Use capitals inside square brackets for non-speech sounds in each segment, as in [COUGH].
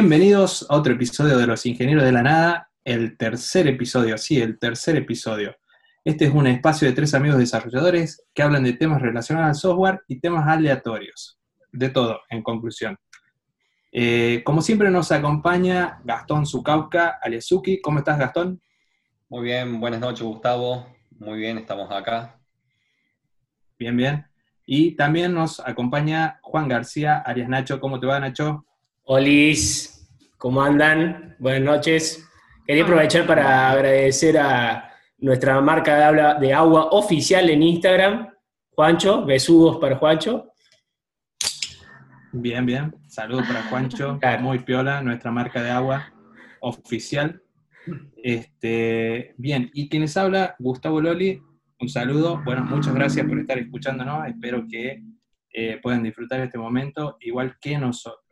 Bienvenidos a otro episodio de Los Ingenieros de la Nada, el tercer episodio, sí, el tercer episodio. Este es un espacio de tres amigos desarrolladores que hablan de temas relacionados al software y temas aleatorios. De todo, en conclusión. Eh, como siempre nos acompaña Gastón Zukauka, Alesuki. ¿Cómo estás, Gastón? Muy bien, buenas noches, Gustavo. Muy bien, estamos acá. Bien, bien. Y también nos acompaña Juan García, Arias Nacho. ¿Cómo te va, Nacho? Olis, ¿cómo andan? Buenas noches. Quería aprovechar para agradecer a nuestra marca de, de agua oficial en Instagram, Juancho, besudos para Juancho. Bien, bien. Saludos para Juancho, [LAUGHS] muy piola, nuestra marca de agua oficial. Este, bien, y quienes habla, Gustavo Loli, un saludo. Bueno, muchas gracias por estar escuchándonos. Espero que eh, puedan disfrutar este momento igual que nosotros.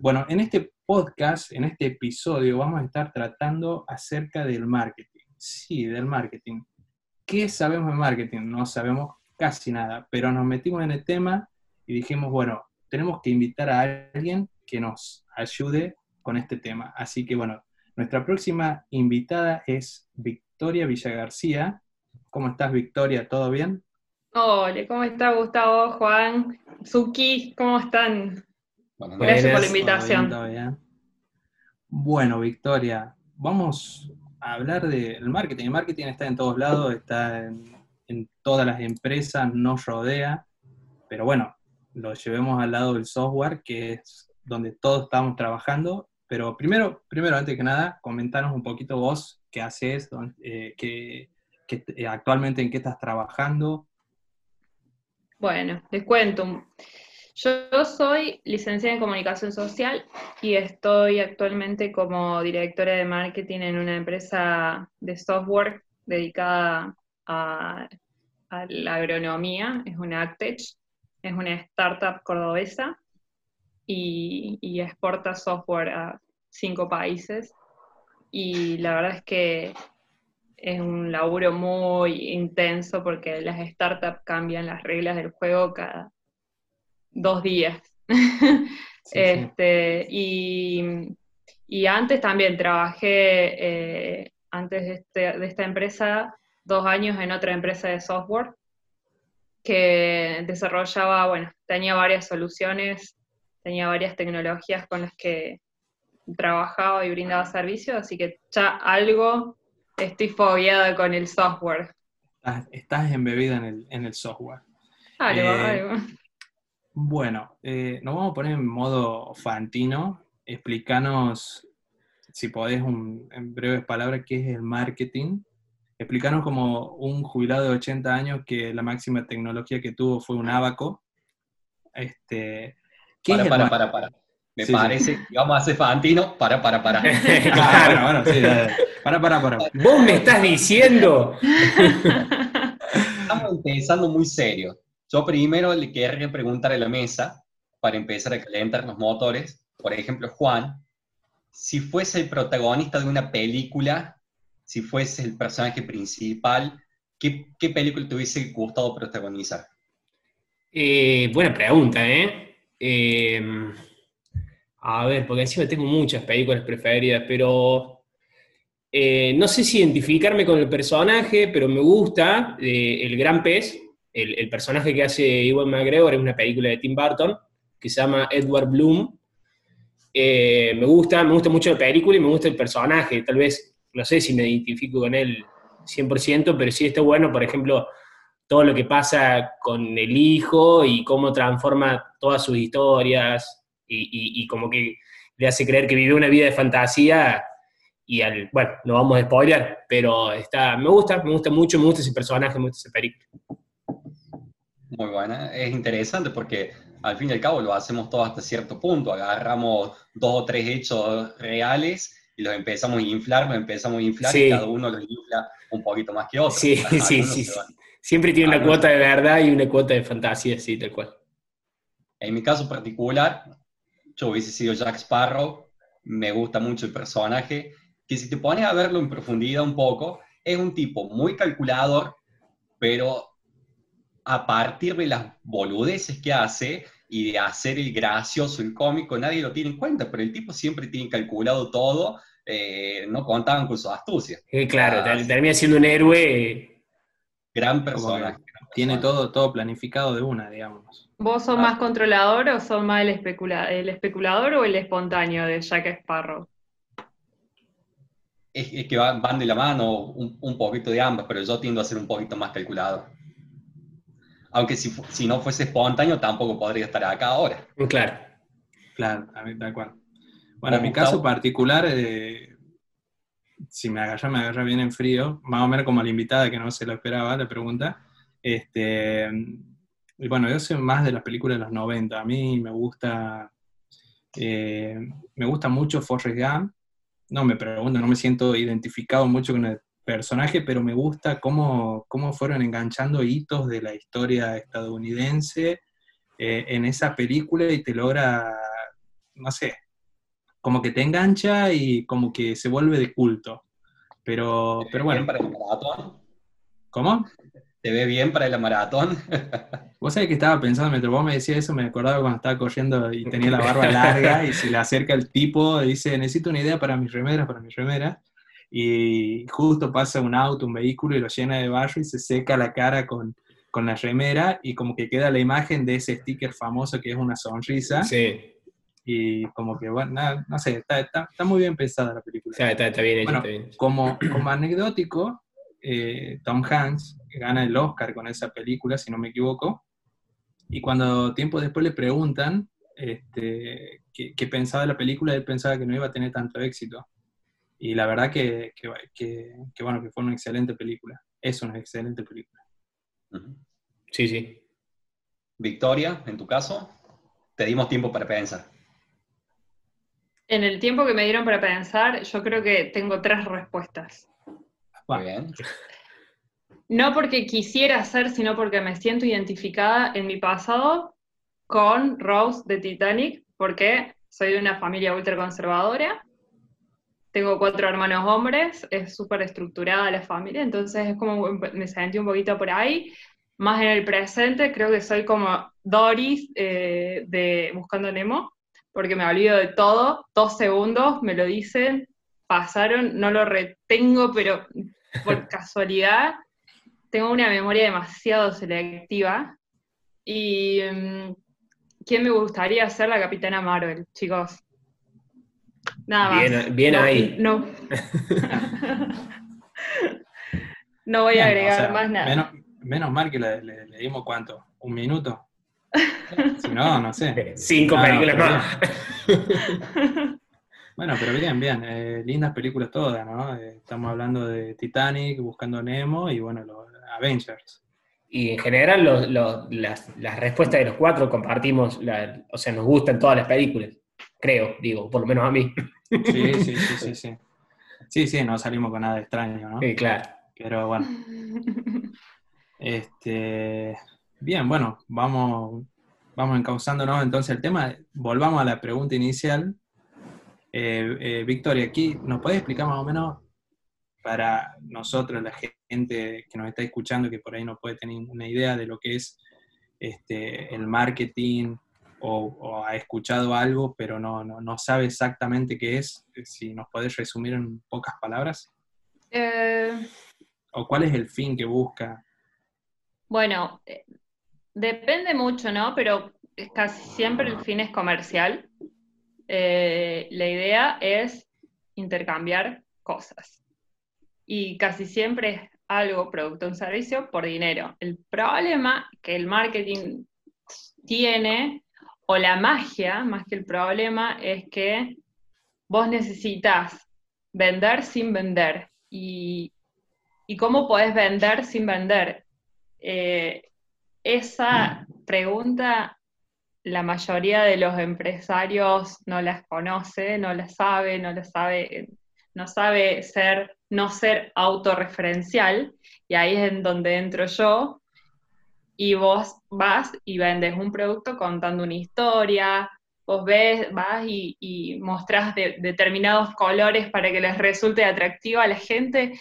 Bueno, en este podcast, en este episodio, vamos a estar tratando acerca del marketing. Sí, del marketing. ¿Qué sabemos de marketing? No sabemos casi nada, pero nos metimos en el tema y dijimos, bueno, tenemos que invitar a alguien que nos ayude con este tema. Así que bueno, nuestra próxima invitada es Victoria Villagarcía. ¿Cómo estás, Victoria? ¿Todo bien? Hola, ¿cómo está Gustavo, Juan, Suki? ¿Cómo están? Gracias por la invitación. Bueno, Victoria, vamos hablar del marketing. El marketing está en todos lados, está en, todas las empresas, nos rodea, pero bueno, lo llevemos al lado del software, que es donde todos estamos trabajando. Pero primero, primero antes que nada, comentanos un poquito vos qué haces, eh, qué, eh, actualmente en qué estás trabajando. Bueno, les cuento. Yo soy licenciada en comunicación social y estoy actualmente como directora de marketing en una empresa de software dedicada a, la agronomía, es una Actech, es una startup cordobesa y, exporta software a cinco países. Y la verdad es que es un laburo muy intenso porque las startups cambian las reglas del juego cada dos días. [LAUGHS] este, Y, antes también trabajé, eh, antes este, de, esta empresa, dos años en otra empresa de software que desarrollaba, bueno, tenía varias soluciones, tenía varias tecnologías con las que trabajaba y brindaba servicios, así que ya algo estoy fobiada con el software. Estás, embebida en el, en el software. Algo, eh, algo. Bueno, eh, nos vamos a poner en modo fantino. Explícanos, si podés, en breves palabras, qué es el marketing. Explícanos como un jubilado de 80 años que la máxima tecnología que tuvo fue un abaco. Este, ¿qué para, para, para, para. Me parece que vamos a hacer fantino. Para, para, para. [LAUGHS] Ah, bueno, bueno, sí, para, para, para. Vos me estás diciendo. Estamos pensando muy serio. Yo primero le querría preguntar a la mesa, para empezar a calentar los motores, por ejemplo, Juan, si fuese el protagonista de una película, si fuese el personaje principal, ¿qué, película te hubiese gustado protagonizar? Eh, buena pregunta, ¿eh? ¿eh? A ver, porque encima tengo muchas películas preferidas, pero eh, no sé si identificarme con el personaje, pero me gusta El Gran Pez, el, personaje que hace Iwan McGregor es una película de Tim Burton que se llama Edward Bloom. Eh, me gusta, me gusta mucho la película y me gusta el personaje. Tal vez, no sé si me identifico con él 100%, pero sí está bueno, por ejemplo, todo lo que pasa con el hijo y cómo transforma todas sus historias y, como que le hace creer que vive una vida de fantasía y al, bueno, no vamos a spoiler, pero está, me gusta, me gusta mucho, me gusta ese personaje, me gusta esa película. Muy buena, es interesante porque al fin y al cabo lo hacemos todo hasta cierto punto, agarramos dos o tres hechos reales y los empezamos a inflar, los empezamos a inflar y cada uno los infla un poquito más que otro. Sí, [LAUGHS] sí, sí. Siempre tiene una cuota de verdad y una cuota de fantasía, sí, tal cual. En mi caso particular, yo hubiese sido Jack Sparrow, me gusta mucho el personaje, que si te pones a verlo en profundidad un poco, es un tipo muy calculador, pero a partir de las boludeces que hace y de hacer el gracioso, el cómico, nadie lo tiene en cuenta, pero el tipo siempre tiene calculado todo, eh, no contaban con su astucia. claro, termina siendo un héroe. Gran persona. Tiene todo, todo planificado de una, digamos. ¿Vos sos ah. más controlador o sos más el, el especulador o el espontáneo de Jack Sparrow? Es, que van, de la mano un, un, poquito de ambas, pero yo tiendo a ser un poquito más calculado. Aunque si, si no fuese espontáneo, tampoco podría estar acá ahora. Claro. Claro, a mí tal cual. Bueno, en mi caso particular, eh, si me agarra, me agarra bien en frío, más o menos como la invitada que no se lo esperaba, la pregunta. Este, y bueno, yo soy más de las películas de los 90. A mí me gusta, eh, me gusta mucho Forrest Gump. No me pregunto, no me siento identificado mucho con el personaje, pero me gusta cómo, cómo fueron enganchando hitos de la historia estadounidense eh, en esa película y te logra, no sé, como que te engancha y como que se vuelve de culto. Pero, pero bueno. para el maratón? ¿Cómo? ¿Te ve bien para la maratón? [LAUGHS] Vos sabés que estaba pensando, mientras vos me decías eso, me acordaba cuando estaba corriendo y tenía la barba larga y se le acerca el tipo y dice, necesito una idea para mis remeras, para mis remeras y justo pasa un auto, un vehículo y lo llena de barro y se seca la cara con, con la remera y como que queda la imagen de ese sticker famoso que es una sonrisa. Sí. Y como que, bueno, no sé, está, está, está, muy bien pensada la película. está, está, bien hecho, está bien. Como, como anecdótico, eh, Tom Hanks gana el Oscar con esa película, si no me equivoco, y cuando tiempo después le preguntan este, qué, qué pensaba de la película, él pensaba que no iba a tener tanto éxito y la verdad que, bueno, que fue una excelente película. Es una excelente película. Sí, sí. Victoria, en tu caso, te dimos tiempo para pensar. En el tiempo que me dieron para pensar, yo creo que tengo tres respuestas. Muy bien. [LAUGHS] No porque quisiera hacer, sino porque me siento identificada en mi pasado con Rose de Titanic, porque soy de una familia ultraconservadora tengo cuatro hermanos hombres, es súper estructurada la familia, entonces es como me sentí un poquito por ahí. Más en el presente, creo que soy como Doris eh, de Buscando Nemo, porque me olvido de todo, dos segundos, me lo dicen, pasaron, no lo retengo, pero por [LAUGHS] casualidad tengo una memoria demasiado selectiva. ¿Y mm, quién me gustaría ser la Capitana Marvel, chicos? Nada bien, Bien ahí. No. [LAUGHS] no voy a agregar más nada. Menos, mal que le, dimos cuánto, un minuto. [LAUGHS] Si no, no sé. Cinco películas más. [LAUGHS] Bueno, pero bien, bien. Eh, lindas películas todas, ¿no? Eh, estamos hablando de Titanic, Buscando Nemo y bueno, los Avengers. Y en general las, las, respuestas de los cuatro compartimos, o sea, nos gustan todas las películas creo, digo, por lo menos a mí. Sí, sí, sí, sí, sí. Sí, sí, no salimos con nada extraño, ¿no? Sí, claro. Pero bueno. Este, bien, bueno, vamos, vamos encauzándonos entonces el tema. Volvamos a la pregunta inicial. Eh, eh, Victoria, aquí, ¿nos puedes explicar más o menos para nosotros, la gente que nos está escuchando, que por ahí no puede tener una idea de lo que es este, el marketing, o, ha escuchado algo, pero no, no, sabe exactamente qué es, si nos podés resumir en pocas palabras. Eh, ¿O cuál es el fin que busca? Bueno, eh, depende mucho, ¿no? Pero casi siempre el fin es comercial. Eh, la idea es intercambiar cosas. Y casi siempre es algo, producto o servicio, por dinero. El problema que el marketing tiene o la magia, más que el problema, es que vos necesitas vender sin vender. ¿Y, cómo podés vender sin vender? Eh, esa pregunta la mayoría de los empresarios no las conoce, no las sabe, no las sabe, no sabe ser, no ser autorreferencial, y ahí es en donde entro yo, y vos vas y vendes un producto contando una historia, vos ves, vas y, y mostrás determinados colores para que les resulte atractivo a la gente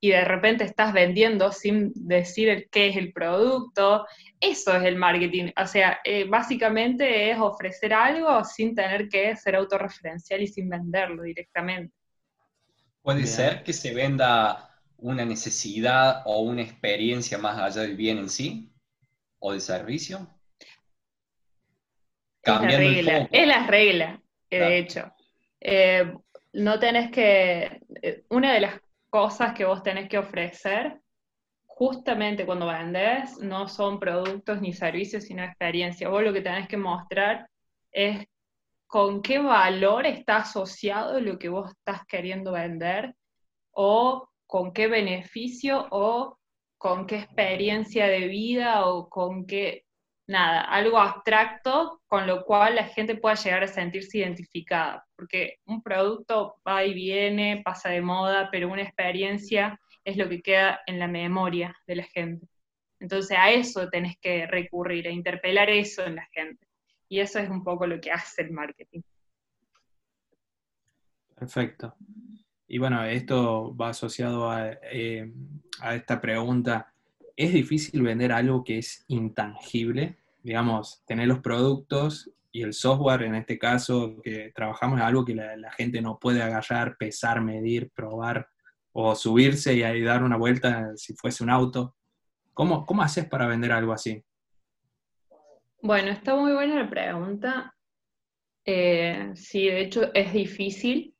y de repente estás vendiendo sin decir qué es el producto. Eso es el marketing. O sea, eh, básicamente es ofrecer algo sin tener que ser autorreferencial y sin venderlo directamente. Puede ser que se venda una necesidad o una experiencia más allá del bien en sí o del servicio. Cambiando es la regla, es la regla, de hecho. Eh, no tenés que. Eh, una de las cosas que vos tenés que ofrecer justamente cuando vendés no son productos ni servicios, sino experiencia. Vos lo que tenés que mostrar es con qué valor está asociado lo que vos estás queriendo vender o con qué beneficio o con qué experiencia de vida o con qué, nada, algo abstracto con lo cual la gente pueda llegar a sentirse identificada, porque un producto va y viene, pasa de moda, pero una experiencia es lo que queda en la memoria de la gente. Entonces a eso tenés que recurrir, a interpelar eso en la gente. Y eso es un poco lo que hace el marketing. Perfecto. Y bueno, esto va asociado a, eh, a esta pregunta. ¿Es difícil vender algo que es intangible? Digamos, tener los productos y el software, en este caso, que trabajamos, es algo que la, gente no puede agarrar, pesar, medir, probar o subirse y ahí dar una vuelta si fuese un auto. ¿Cómo, cómo haces para vender algo así? Bueno, está muy buena la pregunta. Eh, sí, de hecho es difícil.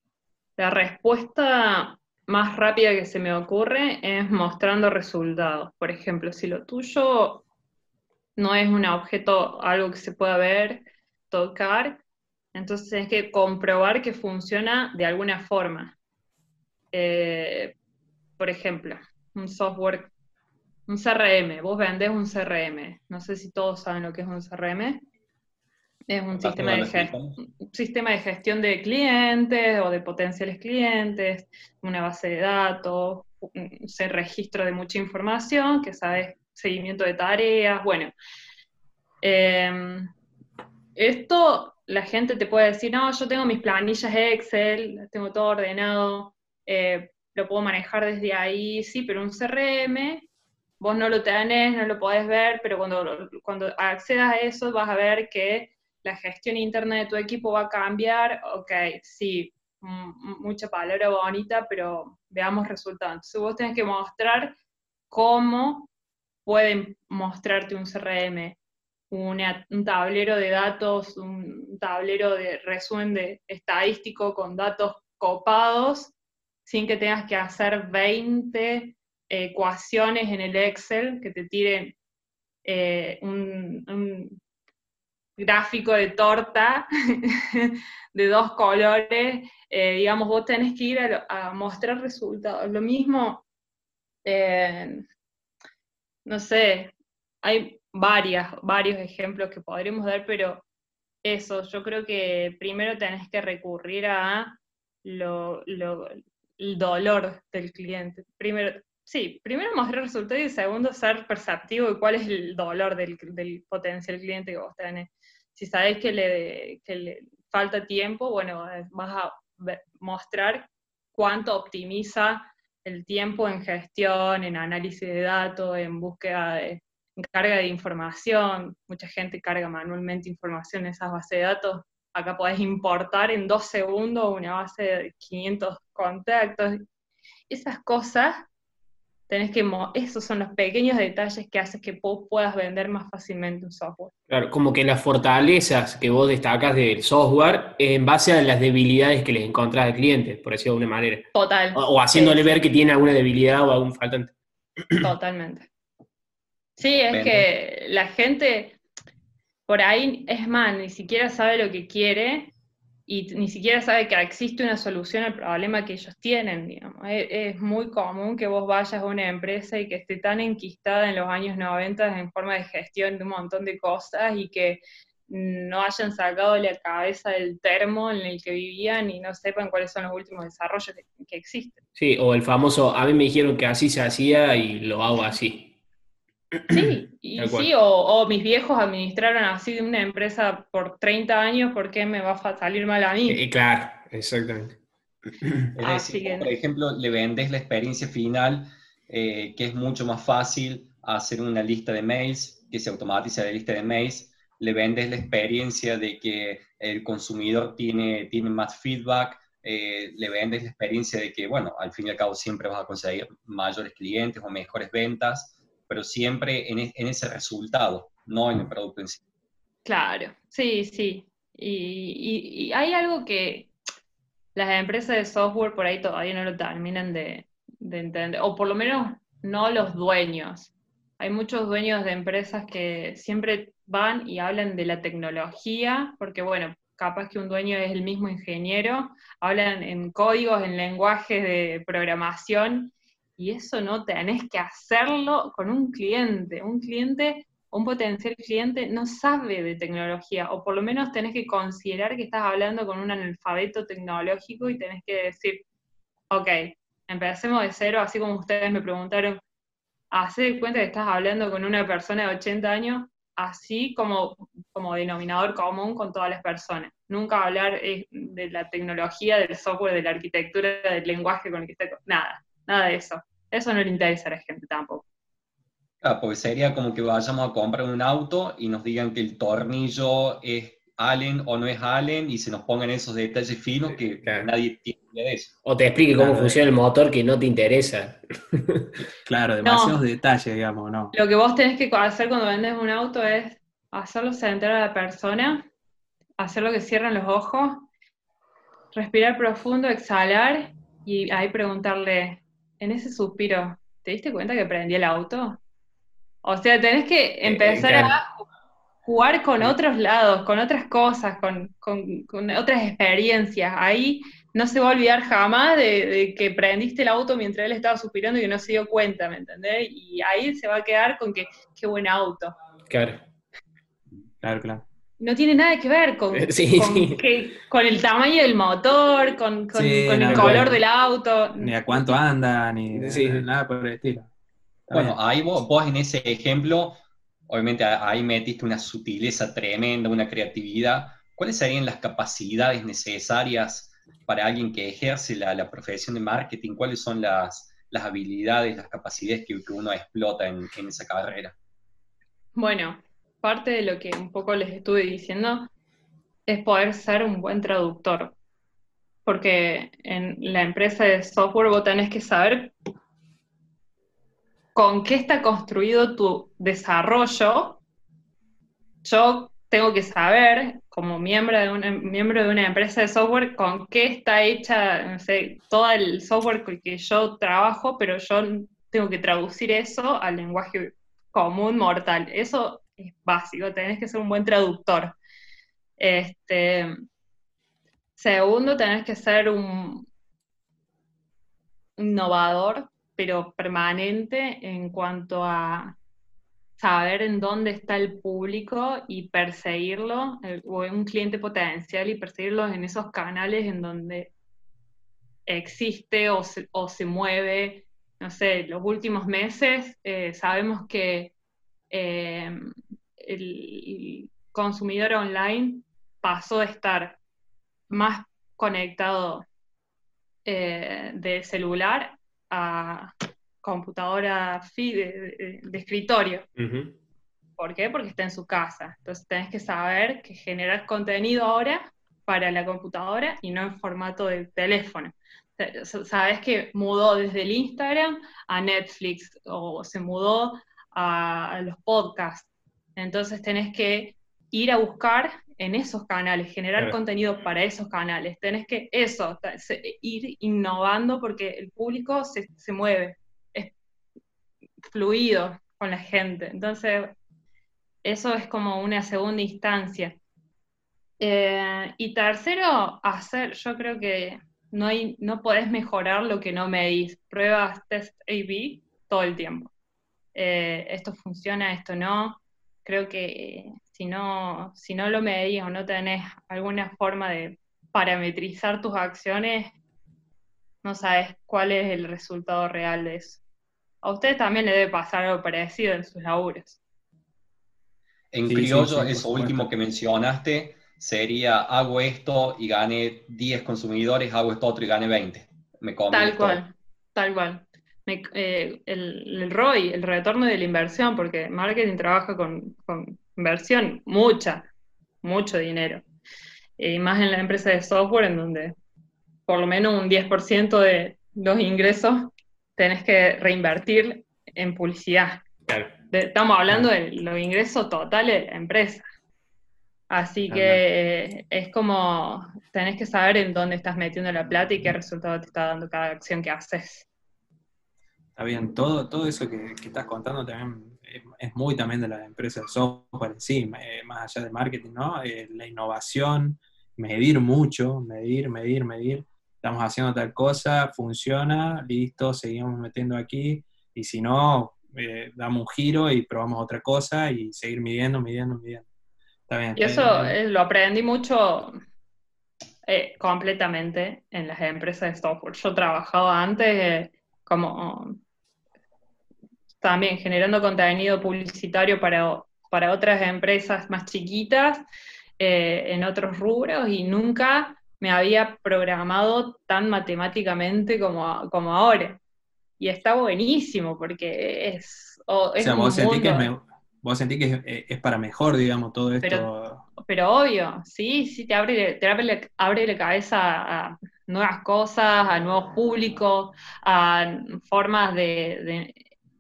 La respuesta más rápida que se me ocurre es mostrando resultados. Por ejemplo, si lo tuyo no es un objeto, algo que se pueda ver, tocar, entonces tienes que comprobar que funciona de alguna forma. Eh, por ejemplo, un software, un CRM, vos vendés un CRM, no sé si todos saben lo que es un CRM, es un sistema de, un sistema de gestión de clientes o de potenciales clientes, una base de datos, un registro de mucha información, que sabes seguimiento de tareas, bueno. Em, esto la gente te puede decir, no, yo tengo mis planillas Excel, tengo todo ordenado, eh, lo puedo manejar desde ahí, sí, pero un CRM, vos no lo tenés, no lo podés ver, pero cuando, cuando accedas a eso vas a ver que la gestión interna de tu equipo va a cambiar, ok, sí, mucha palabra bonita, pero veamos resultados. Entonces vos tenés que mostrar cómo pueden mostrarte un CRM, un tablero de datos, un tablero de resumen de estadístico con datos copados, sin que tengas que hacer 20 ecuaciones en el Excel que te tiren eh, un, gráfico de torta [LAUGHS] de dos colores, eh, digamos, vos tenés que ir a, mostrar resultados. Lo mismo, eh, no sé, hay varias, varios ejemplos que podríamos dar, pero eso, yo creo que primero tenés que recurrir a lo, el dolor del cliente. Primero, sí, primero mostrar resultados y segundo ser perceptivo de cuál es el dolor del, del potencial cliente que vos tenés si sabes que le, le falta tiempo, bueno, vas a mostrar cuánto optimiza el tiempo en gestión, en análisis de datos, en búsqueda de en carga de información. Mucha gente carga manualmente información en esas bases de datos. Acá podés importar en dos segundos una base de 500 contactos. Esas cosas tenés que, esos son los pequeños detalles que hacen que vos puedas vender más fácilmente un software. Claro, como que las fortalezas que vos destacas del software en base a las debilidades que les encontrás al cliente, por decirlo de alguna manera. Total. O, haciéndole ver que tiene alguna debilidad o algún faltante. Totalmente. Sí, es que la gente por ahí, es más, ni siquiera sabe lo que quiere y ni siquiera sabe que existe una solución al problema que ellos tienen, digamos. Es, muy común que vos vayas a una empresa y que esté tan enquistada en los años 90 en forma de gestión de un montón de cosas y que no hayan sacado la cabeza del termo en el que vivían y no sepan cuáles son los últimos desarrollos que, existen. Sí, o el famoso, a mí me dijeron que así se hacía y lo hago así. Sí, y sí, o, mis viejos administraron así de una empresa por 30 años, ¿por qué me va a salir mal a mí? Eh, claro, exactamente. Es decir, por ejemplo, le vendes la experiencia final, eh, que es mucho más fácil hacer una lista de mails, que se automatiza la lista de mails, le vendes la experiencia de que el consumidor tiene, tiene más feedback, eh, le vendes la experiencia de que, bueno, al fin y al cabo siempre vas a conseguir mayores clientes o mejores ventas, pero siempre en, en ese resultado, no en el producto en sí. Claro, sí, sí. Y, hay algo que las empresas de software por ahí todavía no lo terminan de, de entender, o por lo menos no los dueños. Hay muchos dueños de empresas que siempre van y hablan de la tecnología, porque bueno, capaz que un dueño es el mismo ingeniero, hablan en códigos, en lenguajes de programación, y eso no tenés que hacerlo con un cliente. Un cliente, un potencial cliente no sabe de tecnología, o por lo menos tenés que considerar que estás hablando con un analfabeto tecnológico y tenés que decir, ok, empecemos de cero, así como ustedes me preguntaron, hacer cuenta que estás hablando con una persona de 80 años, así como, como denominador común con todas las personas. Nunca hablar eh, de la tecnología, del software, de la arquitectura, del lenguaje con el que está. Nada, nada de eso. Eso no le interesa a la gente tampoco. Ah, pues sería como que vayamos a comprar un auto y nos digan que el tornillo es Allen o no es Allen y se nos pongan esos detalles finos que nadie tiene de eso. O te explique cómo funciona el motor que no te interesa. [LAUGHS] claro, demasiados detalles, digamos, ¿no? Lo que vos tenés que hacer cuando vendes un auto es hacerlo sentar a la persona, hacerlo que cierren los ojos, respirar profundo, exhalar y ahí preguntarle, en ese suspiro, ¿te diste cuenta que prendí el auto? O sea, tenés que eh, empezar a jugar con otros lados, con otras cosas, con, otras experiencias. Ahí no se va a olvidar jamás de, que prendiste el auto mientras él estaba suspirando y que no se dio cuenta, ¿me entendés? Y ahí se va a quedar con que, qué buen auto. Claro. Claro, claro. No tiene nada que ver con, [LAUGHS] con, el tamaño del motor, con, el color del auto. Ni a cuánto anda, ni nada por el estilo. bueno, ahí vos en ese ejemplo obviamente ahí metiste una sutileza tremenda, una creatividad. ¿Cuáles serían las capacidades necesarias para alguien que ejerce la, profesión de marketing? ¿Cuáles son las, habilidades, las capacidades que, uno explota en, esa carrera? Bueno, parte de lo que un poco les estuve diciendo es poder ser un buen traductor. Porque en la empresa de software vos tenés que saber con qué está construido tu desarrollo, yo tengo que saber, como miembro de una, miembro de una empresa de software, con qué está hecha, sé, todo el software con que yo trabajo, pero yo tengo que traducir eso al lenguaje común mortal. Eso es básico, tenés que ser un buen traductor. Este, segundo, tenés que ser un innovador pero permanente en cuanto a saber en dónde está el público y perseguirlo, o un cliente potencial y perseguirlo en esos canales en donde existe o se, mueve. No sé, los últimos meses eh, sabemos que eh, el consumidor online pasó de estar más conectado eh, de celular a computadora de, escritorio. ¿Por qué? Porque está en su casa. Entonces tenés que saber que generar contenido ahora para la computadora y no en formato de teléfono. Sabes que mudó desde el Instagram a Netflix o se mudó a los podcasts. Entonces tenés que ir a buscar en esos canales, generar contenido para esos canales. Tenés que eso, ir innovando porque el público se, mueve, es fluido con la gente. Entonces, eso es como una segunda instancia. Eh, y tercero, hacer, yo creo que no, hay, no podés mejorar lo que no medís. Pruebas, test A-B todo el tiempo. Eh, esto funciona, esto no. Creo que si no, si no lo medís o no tenés alguna forma de parametrizar tus acciones, no sabes cuál es el resultado real de eso. A usted también le debe pasar algo parecido en sus laburos. En criollo, eso último que mencionaste, sería hago esto y gane 10 consumidores, hago esto otro y gane 20. Me tal cual, tal cual. Eh, el, el, ROI, el retorno de la inversión, porque marketing trabaja con, con inversión, mucha, mucho dinero. Y más en la empresa de software, en donde por lo menos un 10% de los ingresos tenés que reinvertir en publicidad. estamos hablando de los ingresos totales de la empresa. Así que eh, es como, tenés que saber en dónde estás metiendo la plata y qué resultado te está dando cada acción que haces. Está bien, todo, todo eso que, estás contando también es, muy también de la empresa de software en sí, eh, más allá de marketing, ¿no? Eh, la innovación, medir mucho, medir, medir, medir. Estamos haciendo tal cosa, funciona, listo, seguimos metiendo aquí, y si no, damos un giro y probamos otra cosa y seguir midiendo, midiendo, midiendo. Y eso eh, lo aprendí mucho eh, completamente en las empresas de software. Yo trabajaba antes eh, como también generando contenido publicitario para, para otras empresas más chiquitas en otros rubros y nunca me había programado tan matemáticamente como, como ahora. Y está buenísimo porque es... es vos sentís que eh, es, para mejor, digamos, todo esto. Pero, obvio, sí, sí, te abre, te abre, abre la cabeza a nuevas cosas, a nuevos públicos, a formas de,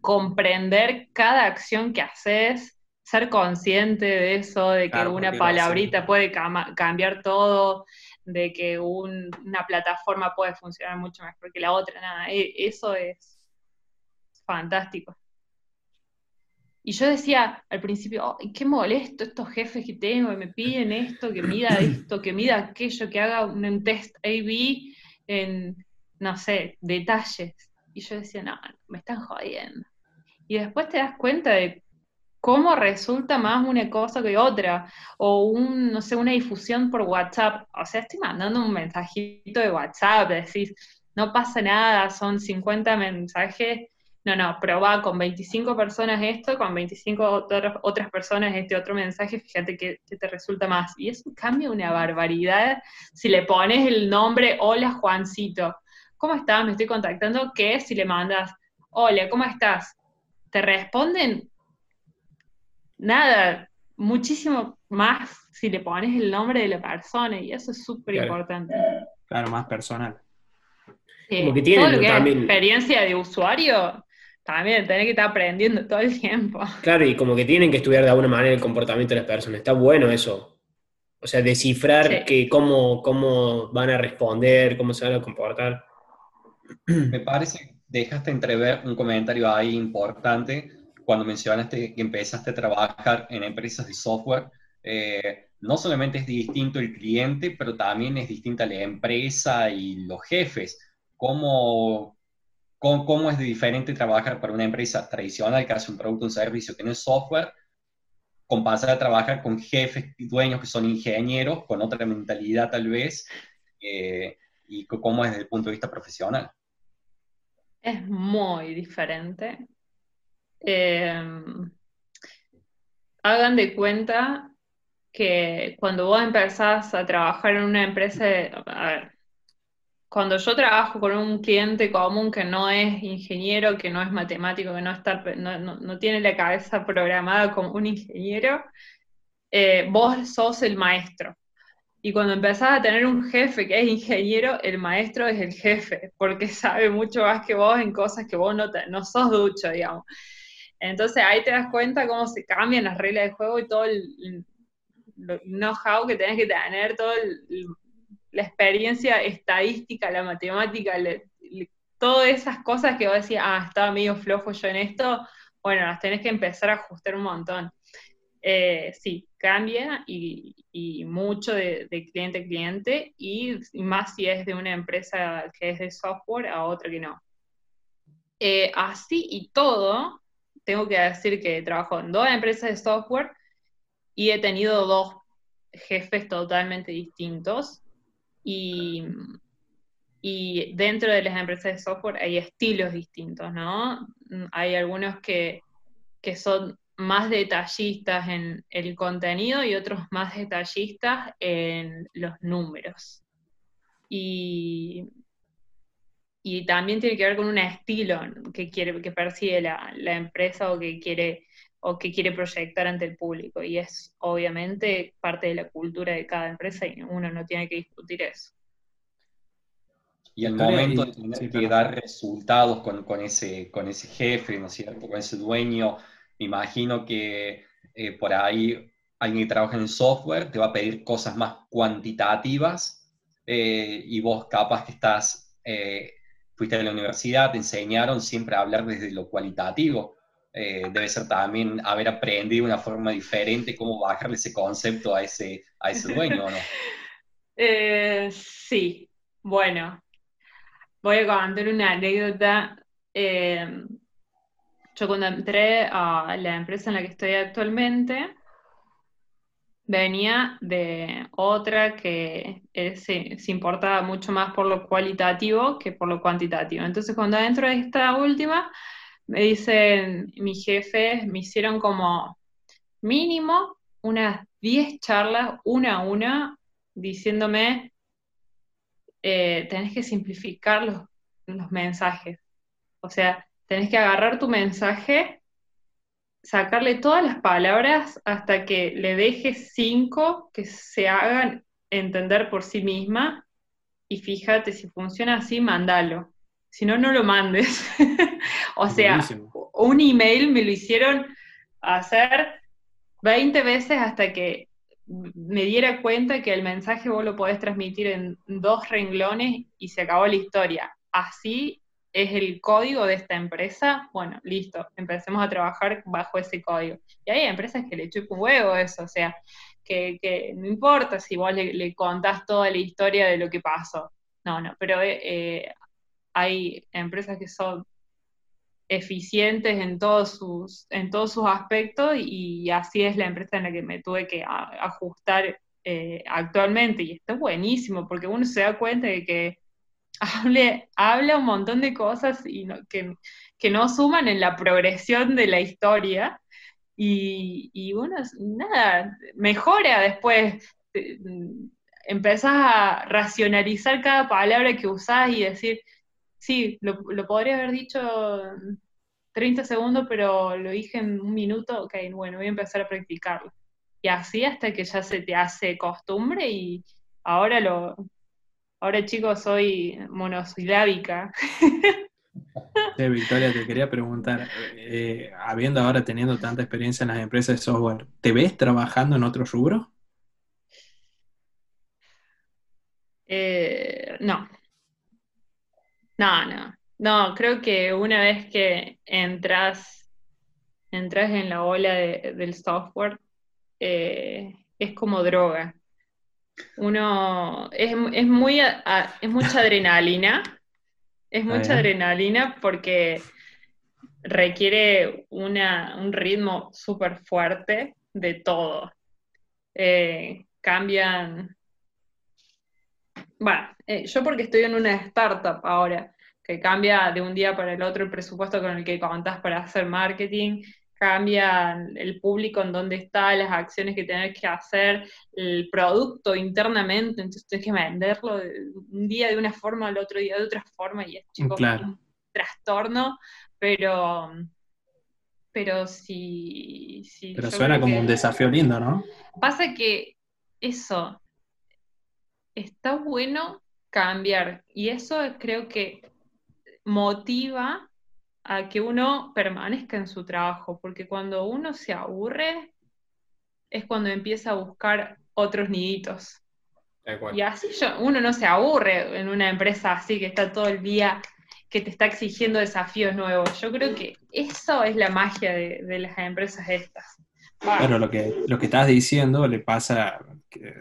comprender cada acción que haces, ser consciente de eso, de que una palabrita puede cambiar todo, de que una plataforma puede funcionar mucho mejor que la otra, nada, e, eso es fantástico. Y yo decía al principio, qué molesto estos jefes que tengo, que me piden esto, que mida esto, que mida aquello, que haga un test A-B en, no sé, detalles. Y yo decía, no, me están jodiendo. Y después te das cuenta de cómo resulta más una cosa que otra, o un, no sé, una difusión por WhatsApp. O sea, estoy mandando un mensajito de WhatsApp, decís, no pasa nada, son 50 mensajes no, no, probá con 25 personas esto, con 25 otras personas este otro mensaje, fíjate que, te resulta más. Y eso cambia una barbaridad si le pones el nombre, hola Juancito, ¿cómo estás? Me estoy contactando, ¿qué? Si le mandas, hola, ¿cómo estás? ¿Te responden? Nada, muchísimo más si le pones el nombre de la persona y eso es súper importante. Claro, más personal. Como que tiene también... experiencia de usuario también tenés que estar aprendiendo todo el tiempo. Claro, y como que tienen que estudiar de alguna manera el comportamiento de las personas. Está bueno eso. O sea, descifrar que cómo, cómo van a responder, cómo se van a comportar. Me parece, dejaste entrever un comentario ahí importante cuando mencionaste que empezaste a trabajar en empresas de software. Eh, no solamente es distinto el cliente, pero también es distinta la empresa y los jefes. ¿Cómo, cómo, es diferente trabajar para una empresa tradicional que hace un producto, un servicio que no es software, con pasar a trabajar con jefes y dueños que son ingenieros, con otra mentalidad tal vez, eh, y cómo es desde el punto de vista profesional. Es muy diferente. Em, hagan de cuenta que cuando vos empezás a trabajar en una empresa, a ver, cuando yo trabajo con un cliente común que no es ingeniero, que no es matemático, que no, está, no, tiene la cabeza programada como un ingeniero, eh, vos sos el maestro. Y cuando empezás a tener un jefe que es ingeniero, el maestro es el jefe, porque [LAUGHS] sabe mucho más que vos en cosas que vos no, no sos ducho, digamos. Entonces ahí te das cuenta cómo se cambian las reglas de juego y todo el, know-how que tenés que tener, todo el la experiencia estadística, la matemática, todas esas cosas que vos decías, ah, estaba medio flojo yo en esto, bueno, las tenés que empezar a ajustar un montón. Eh, sí, cambia y, mucho de, cliente a cliente y, más si es de una empresa que es de software a otra que no. Eh, así y todo, tengo que decir que trabajo en dos empresas de software y he tenido dos jefes totalmente distintos y, y dentro de las empresas de software hay estilos distintos, ¿no? Hay algunos que, son más detallistas en el contenido y otros más detallistas en los números. Y, y también tiene que ver con un estilo que quiere, que persigue la, la empresa o que quiere o que quiere proyectar ante el público. Y es obviamente parte de la cultura de cada empresa y uno no tiene que discutir eso. Y el momento de tener que dar resultados con, con, ese, con ese jefe, ¿no es cierto? Con ese dueño, me imagino que eh, por ahí alguien que trabaja en software te va a pedir cosas más cuantitativas eh, y vos capaz que estás, eh, fuiste a la universidad, te enseñaron siempre a hablar desde lo cualitativo. debe ser también haber aprendido una forma diferente cómo bajarle ese concepto a ese, a ese dueño, ¿no? [LAUGHS] sí, bueno, voy a contar una anécdota. Yo cuando entré a la empresa en la que estoy actualmente, venía de otra que se, importaba mucho más por lo cualitativo que por lo cuantitativo. Entonces cuando dentro de esta última, me dicen, mis jefes me hicieron como mínimo unas 10 charlas, una a una, diciéndome, eh, tenés que simplificar los, los mensajes. O sea, tenés que agarrar tu mensaje, sacarle todas las palabras hasta que le dejes cinco que se hagan entender por sí misma y fíjate, si funciona así, mándalo. Si no, no lo mandes. [LAUGHS] o sea, un email me lo hicieron hacer 20 veces hasta que me diera cuenta que el mensaje vos lo podés transmitir en dos renglones y se acabó la historia. Así es el código de esta empresa, bueno, listo, empecemos a trabajar bajo ese código. Y hay empresas que le chupan un huevo eso, o sea, que, no importa si vos le, contás toda la historia de lo que pasó. No, no, pero eh, eh, hay empresas que son eficientes en todos sus, en todos sus aspectos y, así es la empresa en la que me tuve que ajustar eh, actualmente. Y esto es buenísimo porque uno se da cuenta de que hable, habla un montón de cosas y que, no suman en la progresión de la historia. Y, y uno, nada, mejora después. Eh, empezás a racionalizar cada palabra que usás y decir, sí, lo, podría haber dicho 30 segundos, pero lo dije en un minuto, ok, bueno, voy a empezar a practicarlo. Y así hasta que ya se te hace costumbre y ahora lo, Ahora, chicos, soy monosilábica. [LAUGHS] Sí, Victoria, te quería preguntar, eh, habiendo ahora teniendo tanta experiencia en las empresas de software, ¿te ves trabajando en otro rubro? Eh, no. No, no. No, creo que una vez que entras, entras en la ola del software, eh, es como droga uno es, muy es mucha [LAUGHS] adrenalina, es mucha adrenalina porque requiere un ritmo súper fuerte de todo. Eh, cambian. Bueno, eh, yo porque estoy en una startup ahora, que cambia de un día para el otro el presupuesto con el que contás para hacer marketing, cambia el público en dónde está, las acciones que tenés que hacer, el producto internamente, entonces tienes que venderlo un día de una forma, al otro día de otra forma, y es chico, un trastorno, pero pero si... pero suena como un desafío lindo, ¿no? Pasa que eso, está bueno cambiar, y eso creo que motiva a que uno permanezca en su trabajo, porque cuando uno se aburre es cuando empieza a buscar otros niditos. Y así uno no se aburre en una empresa así que está todo el día, que te está exigiendo desafíos nuevos. Yo creo que eso es la magia de, las empresas estas. Bueno, lo que, lo que estás diciendo le pasa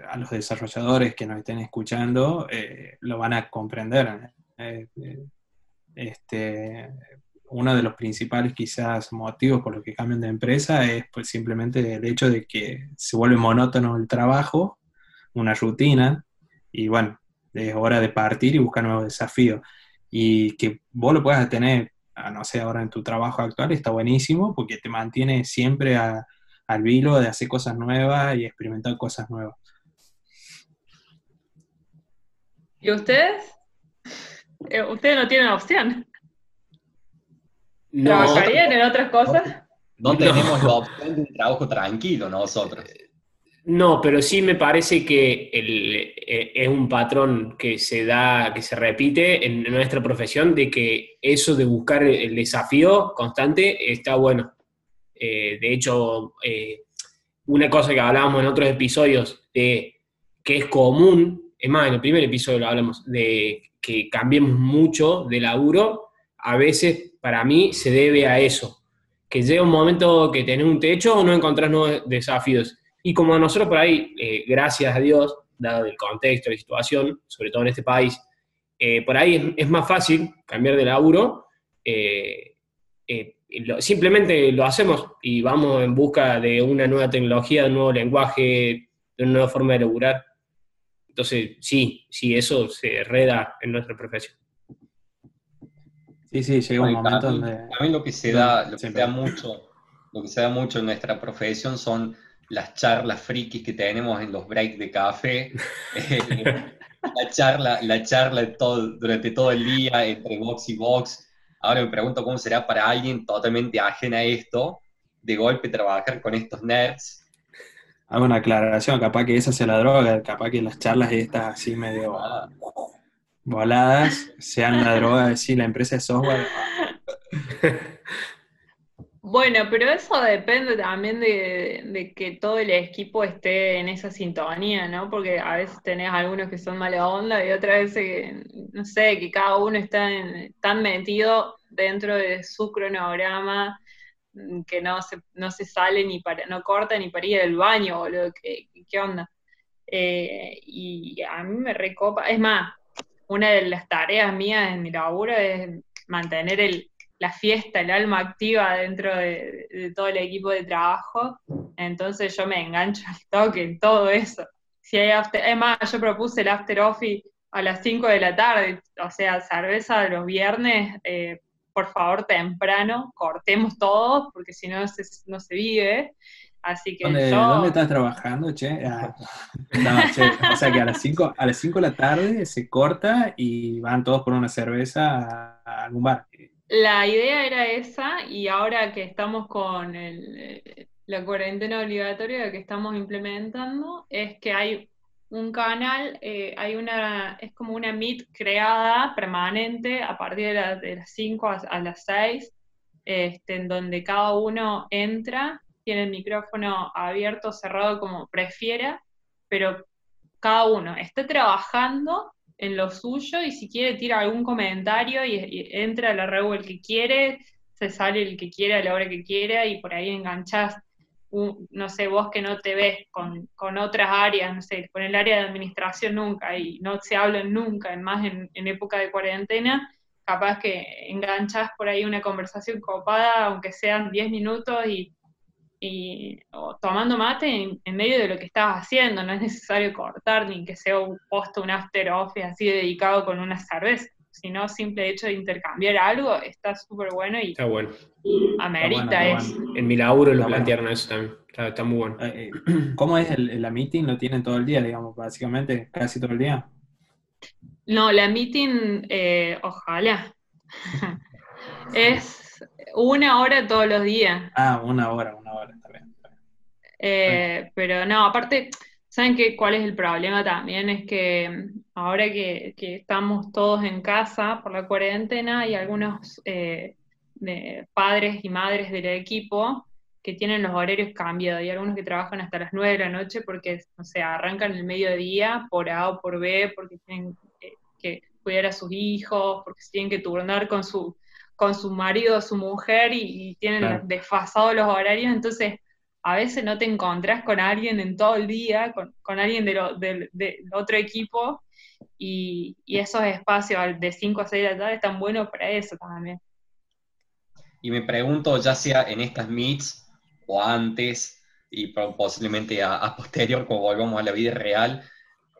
a los desarrolladores que nos estén escuchando, eh, lo van a comprender. Eh, eh, este, uno de los principales quizás motivos por los que cambian de empresa es pues simplemente el hecho de que se vuelve monótono el trabajo, una rutina, y bueno, es hora de partir y buscar nuevos desafíos. Y que vos lo puedas tener no sé, ahora en tu trabajo actual, está buenísimo porque te mantiene siempre al vilo de hacer cosas nuevas y experimentar cosas nuevas. ¿Y ustedes? Eh, ustedes no tienen opción. No. ¿Trabajarían en otras cosas? No, tenemos la opción de un trabajo tranquilo nosotros. No, pero sí me parece que eh, es un patrón que se da, que se repite en nuestra profesión, de que eso de buscar el desafío constante está bueno. Eh, de hecho, una cosa que hablábamos en otros episodios de que es común, es más, en el primer episodio lo hablamos, de que cambiemos mucho de laburo, a veces para mí se debe a eso, que llega un momento que tenés un techo o no encontrás nuevos desafíos. Y como nosotros por ahí, eh, gracias a Dios, dado el contexto, la situación, sobre todo en este país, eh, por ahí es, más fácil cambiar de laburo, eh, simplemente lo hacemos y vamos en busca de una nueva tecnología, de un nuevo lenguaje, de una nueva forma de laburar. Entonces, sí, sí, eso se hereda en nuestra profesión. Sí, sí, llega un momento donde... A mí lo que se da, lo que se da mucho, lo que se da mucho en nuestra profesión son las charlas frikis que tenemos en los breaks de café, [LAUGHS] eh, la charla, la charla todo, durante todo el día entre box y box. Ahora me pregunto cómo será para alguien totalmente ajena a esto, de golpe trabajar con estos nerds. Hago una aclaración, capaz que esa sea la droga, capaz que las charlas estas así medio voladas sean la [LAUGHS] droga sí, la empresa de software. Bueno, pero eso depende también de, que todo el equipo esté en esa sintonía, ¿no? Porque a veces tenés algunos que son mala onda y otras veces que, no sé, que cada uno está tan metido dentro de su cronograma Mm, que no se, no se sale ni para, no corta ni para ir al baño, boludo, ¿qué, qué onda? Eh, y a mí me recopa, es más, una de las tareas mías en mi laburo es mantener el, la fiesta, el alma activa dentro de, todo el equipo de trabajo, entonces yo me engancho al toque en todo eso. Si hay after, es más, yo propuse el after office a las 5 de la tarde, o sea, cerveza los viernes, eh, por favor, temprano, cortemos todo, porque si no, no se vive. Así que ¿Dónde, ¿Dónde estás trabajando, che? Ah, [LAUGHS] o sea que a las 5 a las cinco de la tarde se corta y van todos por una cerveza a algún bar. La idea era esa y ahora que estamos con el, la cuarentena obligatoria que estamos implementando es que hay un canal, eh, hay una, es como una Meet creada permanente a partir de, las 5 a, las 6, este, en donde cada uno entra, tiene el micrófono abierto, cerrado, como prefiera, pero cada uno está trabajando en lo suyo y si quiere tira algún comentario y, entra a la red el que quiere, se sale el que quiere a la hora que quiera y por ahí enganchás no sé, vos que no te ves con, otras áreas, no sé, con el área de administración nunca y no se hablan nunca, más en, época de cuarentena, capaz que enganchas por ahí una conversación copada, aunque sean 10 minutos y, tomando mate en, medio de lo que estabas haciendo, no es necesario cortar ni que sea un post, un after office así dedicado con una cerveza sino simple hecho de intercambiar algo, está súper bueno y está bueno. amerita eso. En mi laburo lo plantearon eso también, está, muy bueno. Eh, eh, ¿Cómo es el, la meeting? ¿Lo tienen todo el día, digamos, básicamente, casi todo el día? No, la meeting, eh, ojalá, [LAUGHS] es una hora todos los días. Ah, una hora, una hora, está bien. pero no, aparte, ¿saben qué, cuál es el problema también? Es que ahora que, estamos todos en casa por la cuarentena, hay algunos eh, padres y madres del equipo que tienen los horarios cambiados. Hay algunos que trabajan hasta las 9 de la noche porque, o sea, arrancan el mediodía por A o por B, porque tienen eh, que cuidar a sus hijos, porque se tienen que turnar con su, con su marido o su mujer y, tienen desfasados los horarios. Entonces, a veces no te encontrás con alguien en todo el día, con, alguien de, de otro equipo, y, esos espacios de 5 a 6 de la tarde están buenos para eso también. Y me pregunto, ya sea en estas meets o antes, y posiblemente a, posterior, como volvamos a la vida real,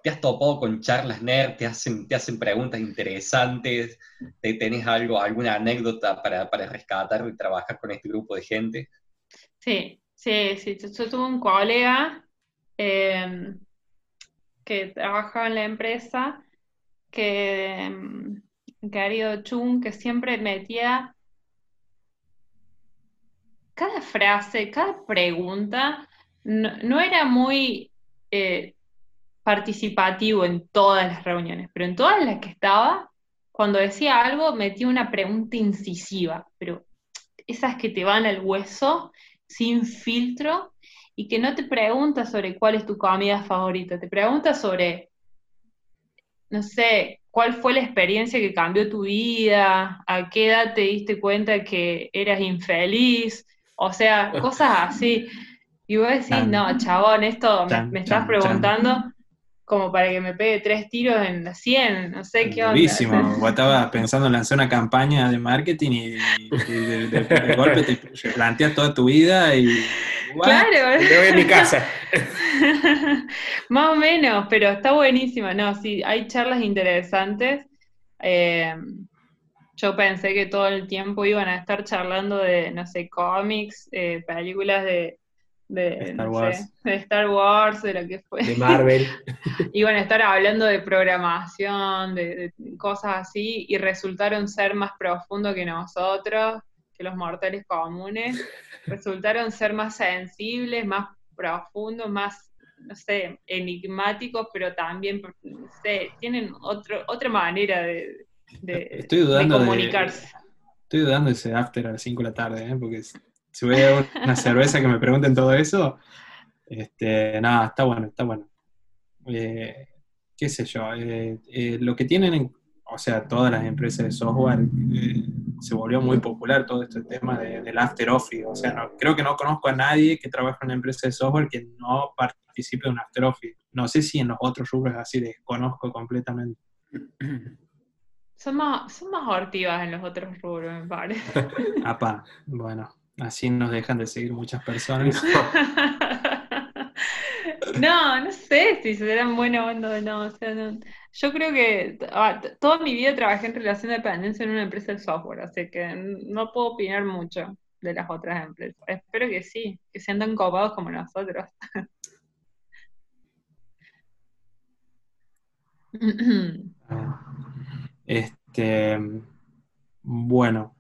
¿Te has topado con charlas nerd? ¿Te hacen, te hacen preguntas interesantes? ¿Te, ¿Tenés algo, alguna anécdota para, para rescatar y trabajar con este grupo de gente? Sí, sí, sí. Yo, tuve un colega em, que trabajaba en la empresa que, em, querido Chung, que siempre metía cada frase, cada pregunta, no, era muy eh, participativo en todas las reuniones, pero en todas las que estaba, cuando decía algo, metía una pregunta incisiva, pero esas que te van al hueso, sin filtro, y que no te pregunta sobre cuál es tu comida favorita, te pregunta sobre, no sé, cuál fue la experiencia que cambió tu vida, a qué edad te diste cuenta que eras infeliz, o sea, cosas así. Y vos decís, no, chabón, esto me, estás preguntando como para que me pegue tres tiros en la 100, no sé qué onda. Buenísimo, [LAUGHS] vos estabas pensando en lanzar una campaña de marketing y, de, [LAUGHS] golpe te planteas toda tu vida y... Claro. Te voy a mi casa. [LAUGHS] Más o menos, pero está buenísimo. No, sí, hay charlas interesantes. Eh, yo pensé que todo el tiempo iban a estar charlando de, no sé, cómics, eh, películas de, de, Star Wars. de Star Wars, de lo que fue. De Marvel. [LAUGHS] Iban a estar hablando de programación, de, cosas así, y resultaron ser más profundos que nosotros, que los mortales comunes. [LAUGHS] Resultaron ser más sensibles, más profundos, más, no sé, enigmáticos, pero también, no sé, tienen otro, otra manera de, Estoy dudando comunicarse. estoy dudando de ese after a las 5 de la tarde, ¿eh? porque si voy a una cerveza que me pregunten todo eso, este, nada, está bueno, está bueno. Eh, qué sé yo, eh, eh, lo que tienen, o sea, todas las empresas de software, se volvió muy popular todo este tema del after office, o sea, creo que no conozco a nadie que trabaje en una empresa de software que no participe de un after office. No sé si en los otros rubros así desconozco completamente. Son más, son más hortivas en los otros rubros, me parece. Apa, bueno. Así nos dejan de seguir muchas personas. [LAUGHS] No, no sé si serán buena onda o no. O sea, no. Yo creo que ah, toda mi vida trabajé en relación de dependencia en una empresa de software, así que no puedo opinar mucho de las otras empresas. Espero que sí, que sean tan copados como nosotros. este, bueno,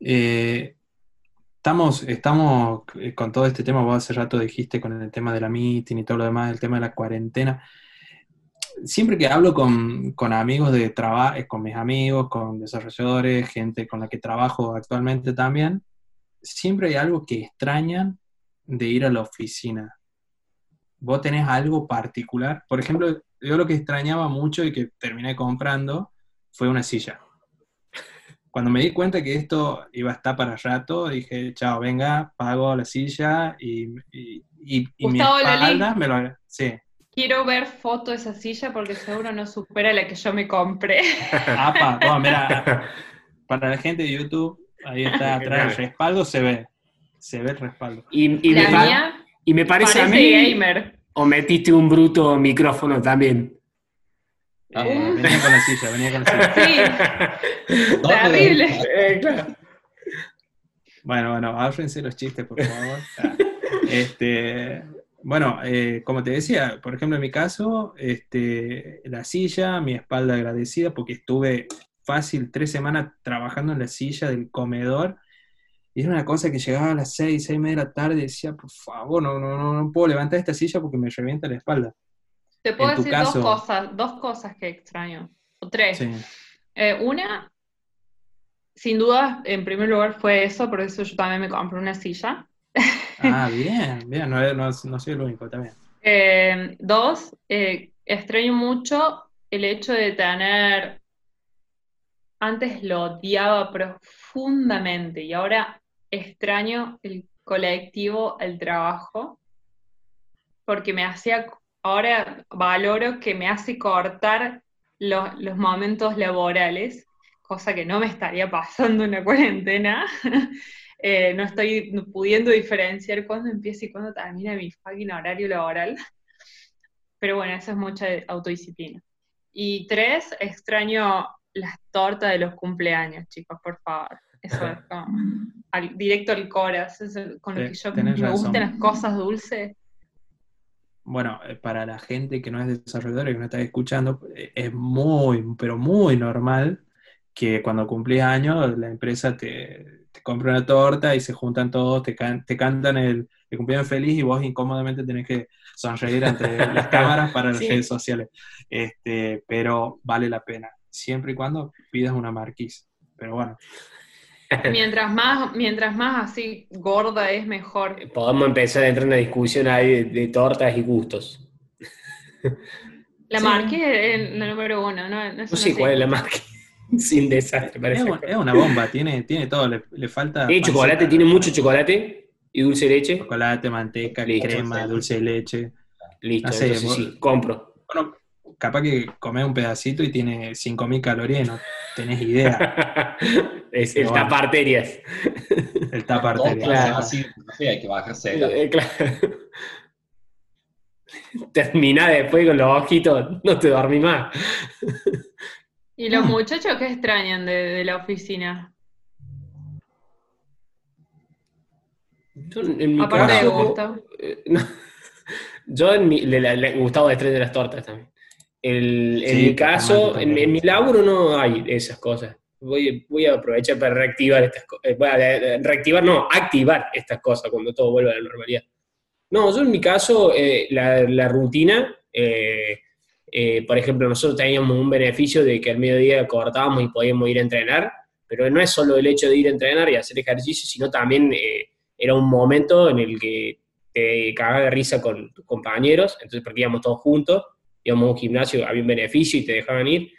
eh, Estamos, estamos eh, con todo este tema, vos hace rato dijiste con el tema de la meeting y todo lo demás, el tema de la cuarentena. Siempre que hablo con, amigos de trabajo, eh, con mis amigos, con desarrolladores, gente con la que trabajo actualmente también, siempre hay algo que extrañan de ir a la oficina. ¿Vos tenés algo particular? Por ejemplo, yo lo que extrañaba mucho y que terminé comprando fue una silla cuando me di cuenta que esto iba a estar para rato, dije, chao, venga, pago la silla y, y, y, mi espalda me lo... Sí. Quiero ver foto de esa silla porque seguro no supera la que yo me compré. [LAUGHS] Apa, bueno, mira, para la gente de YouTube, ahí está atrás el respaldo, se ve. Se ve el respaldo. Y, me, y me, parece, a mí... Gamer. ¿O metiste un bruto micrófono también? Ah, venía con la silla, venía con la silla. Sí. [LAUGHS] Terrible. Eh, bueno, bueno, ábrense los chistes, por favor. [LAUGHS] Este, bueno, eh, como te decía, por ejemplo, en mi caso, este, la silla, mi espalda agradecida, porque estuve fácil tres semanas trabajando en la silla del comedor. Y era una cosa que llegaba a las seis, seis y media de la tarde y decía, por favor, no, no, no, no puedo levantar esta silla porque me revienta la espalda. Te puedo decir dos cosas, dos cosas que extraño, o tres. Eh, una, sin duda, en primer lugar fue eso, por eso yo también me compré una silla. Ah, [LAUGHS] bien, bien, no, soy el único también. Eh, dos, eh, extraño mucho el hecho de tener, antes lo odiaba profundamente y ahora extraño el colectivo, el trabajo, porque me hacía ahora valoro que me hace cortar los momentos laborales, cosa que no me estaría pasando en la cuarentena. [LAUGHS] Eh, no estoy pudiendo diferenciar cuándo empieza y cuándo termina mi fucking horario laboral. pero bueno, eso es mucha autodisciplina. Y tres, extraño las tortas de los cumpleaños, chicos, por favor. Eso es como directo al corazón, con lo que yo me gustan las cosas dulces. Bueno, eh, para la gente que no es desarrolladora y que no está escuchando, eh, es muy, pero muy normal que cuando cumplís años la empresa te, te compra una torta y se juntan todos, te, te cantan el, cumpleaños feliz y vos incómodamente tenés que sonreír ante las [LAUGHS] cámaras para las redes sociales. Este, pero vale la pena, siempre y cuando pidas una marquise. Pero bueno. Mientras más, mientras más así gorda es mejor. [LAUGHS] Podemos empezar a entrar en una discusión ahí de, tortas y gustos. La marquise es la número uno, ¿no? No, sé cuál es la marquise. [LAUGHS] Sin desastre, parece. Es, una bomba, tiene, tiene todo, le, falta. ¿Tiene chocolate? ¿Tiene mucho chocolate? ¿Y dulce de leche? Chocolate, manteca, crema, dulce de leche. Listo, sí, sí, compro. Bueno, capaz que comés un pedacito y tiene 5.000 calorías, no tenés idea. [LAUGHS] es el taparterias. El taparterias. Claro. Así, hay que bajarse. Eh, claro. [LAUGHS] Termina después con los ojitos, no te dormí más. ¿Y los muchachos qué extrañan de, la oficina? Yo, en mi Aparte caso, de Gustavo. Eh, [LAUGHS] yo en mi, le, le, Gustavo de tres de las tortas también. El, en mi caso, en, mi laburo no hay esas cosas. Voy, voy a aprovechar para reactivar estas cosas. Eh, reactivar, no, activar estas cosas cuando todo vuelva a la normalidad. No, yo en mi caso, eh, la, la, rutina, eh, eh, por ejemplo, nosotros teníamos un beneficio de que al mediodía cortábamos y podíamos ir a entrenar, pero no es solo el hecho de ir a entrenar y hacer ejercicio, sino también eh, era un momento en el que te cagaba de risa con tus compañeros, entonces porque íbamos todos juntos, a un gimnasio, había un beneficio y te dejaban ir.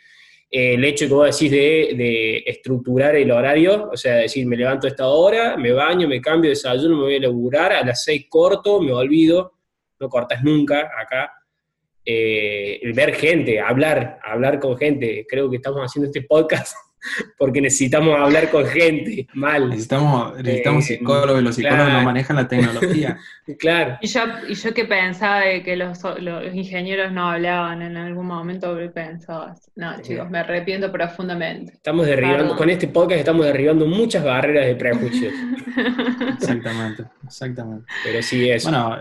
Eh, el hecho que vos decís de, de, estructurar el horario, o sea, decir, me levanto a esta hora, me baño, me cambio, desayuno, me voy a laburar, a las seis corto, me olvido, no cortas nunca acá, eh, ver gente, hablar, hablar con gente. Creo que estamos haciendo este podcast [LAUGHS] porque necesitamos hablar con gente, mal. Necesitamos, necesitamos eh, psicólogos, los psicólogos no manejan la tecnología. [LAUGHS] claro. Y yo, y yo que pensaba de que los, ingenieros no hablaban en algún momento, pensaba, no chicos, me arrepiento profundamente. Estamos derribando, con este podcast estamos derribando muchas barreras de prejuicios. [LAUGHS] exactamente, exactamente. Pero sí es. Bueno,